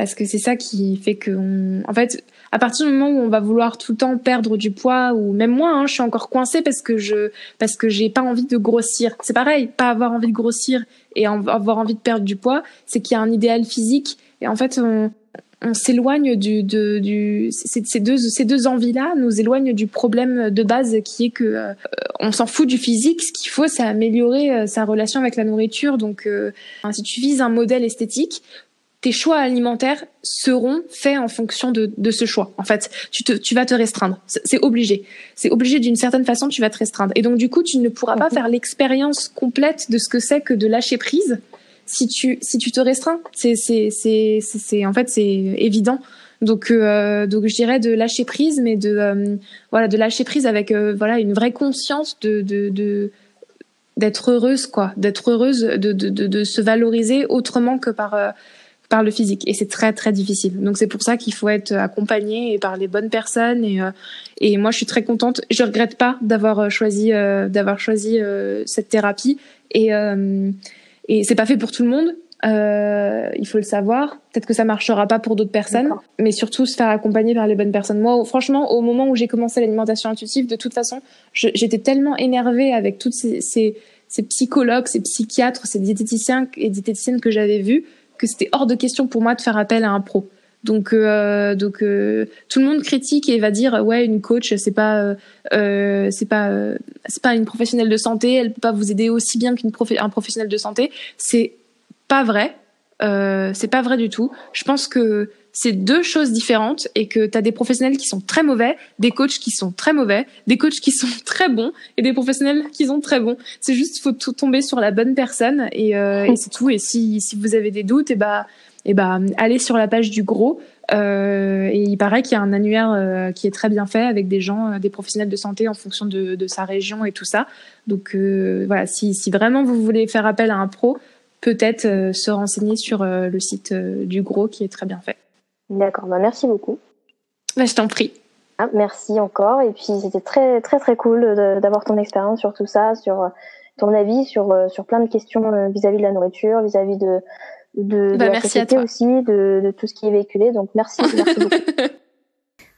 parce que c'est ça qui fait que en fait à partir du moment où on va vouloir tout le temps perdre du poids ou même moi hein, je suis encore coincée parce que je parce que j'ai pas envie de grossir. C'est pareil pas avoir envie de grossir et avoir envie de perdre du poids c'est qu'il y a un idéal physique. Et en fait on, on s'éloigne du, de, du ces deux ces deux envies là nous éloignent du problème de base qui est que euh, on s'en fout du physique. Ce qu'il faut c'est améliorer euh, sa relation avec la nourriture. Donc euh, si tu vises un modèle esthétique tes choix alimentaires seront faits en fonction de, de ce choix. En fait, tu, te, tu vas te restreindre. C'est obligé. C'est obligé d'une certaine façon, tu vas te restreindre. Et donc, du coup, tu ne pourras pas faire l'expérience complète de ce que c'est que de lâcher prise si tu si tu te restreins, c'est c'est c'est c'est en fait c'est évident. Donc euh, donc je dirais de lâcher prise, mais de euh, voilà de lâcher prise avec euh, voilà une vraie conscience de de, de d'être heureuse quoi, d'être heureuse, de, de, de, de, se valoriser autrement que par euh, par le physique et c'est très très difficile. Donc c'est pour ça qu'il faut être accompagné par les bonnes personnes et et moi je suis très contente. Je regrette pas d'avoir choisi d'avoir choisi cette thérapie et et c'est pas fait pour tout le monde. Euh, il faut le savoir. Peut-être que ça marchera pas pour d'autres personnes, mais surtout se faire accompagner par les bonnes personnes. Moi, franchement, au moment où j'ai commencé l'alimentation intuitive, de toute façon, j'étais tellement énervée avec toutes ces, ces, ces, psychologues, ces psychiatres, ces diététiciens et diététiciennes que j'avais vus, que c'était hors de question pour moi de faire appel à un pro. Donc, euh, donc euh, tout le monde critique et va dire ouais une coach c'est pas euh, c'est pas c'est pas une professionnelle de santé, elle peut pas vous aider aussi bien qu'une un professionnel de santé. C'est pas vrai, c'est pas vrai du tout. Je pense que c'est deux choses différentes et que tu des professionnels qui sont très mauvais, des coachs qui sont très mauvais, des coachs qui sont très bons et des professionnels qui sont très bons. C'est juste faut tout tomber sur la bonne personne et, et c'est tout. Et si, si vous avez des doutes, et bah et ben allez sur la page du gros. Euh, et il paraît qu'il y a un annuaire euh, qui est très bien fait avec des gens, euh, des professionnels de santé en fonction de, de sa région et tout ça. Donc euh, voilà, si, si, vraiment vous voulez faire appel à un pro, peut-être se renseigner sur le site du gros qui est très bien fait. D'accord, bah merci beaucoup. Bah, je t'en prie. Ah, merci encore. Et puis c'était très très très cool d'avoir ton expérience sur tout ça, sur ton avis sur sur plein de questions vis-à-vis de la nourriture, vis-à-vis de de, bah, la société aussi, de, de, tout ce qui est véhiculé. Donc merci, merci beaucoup.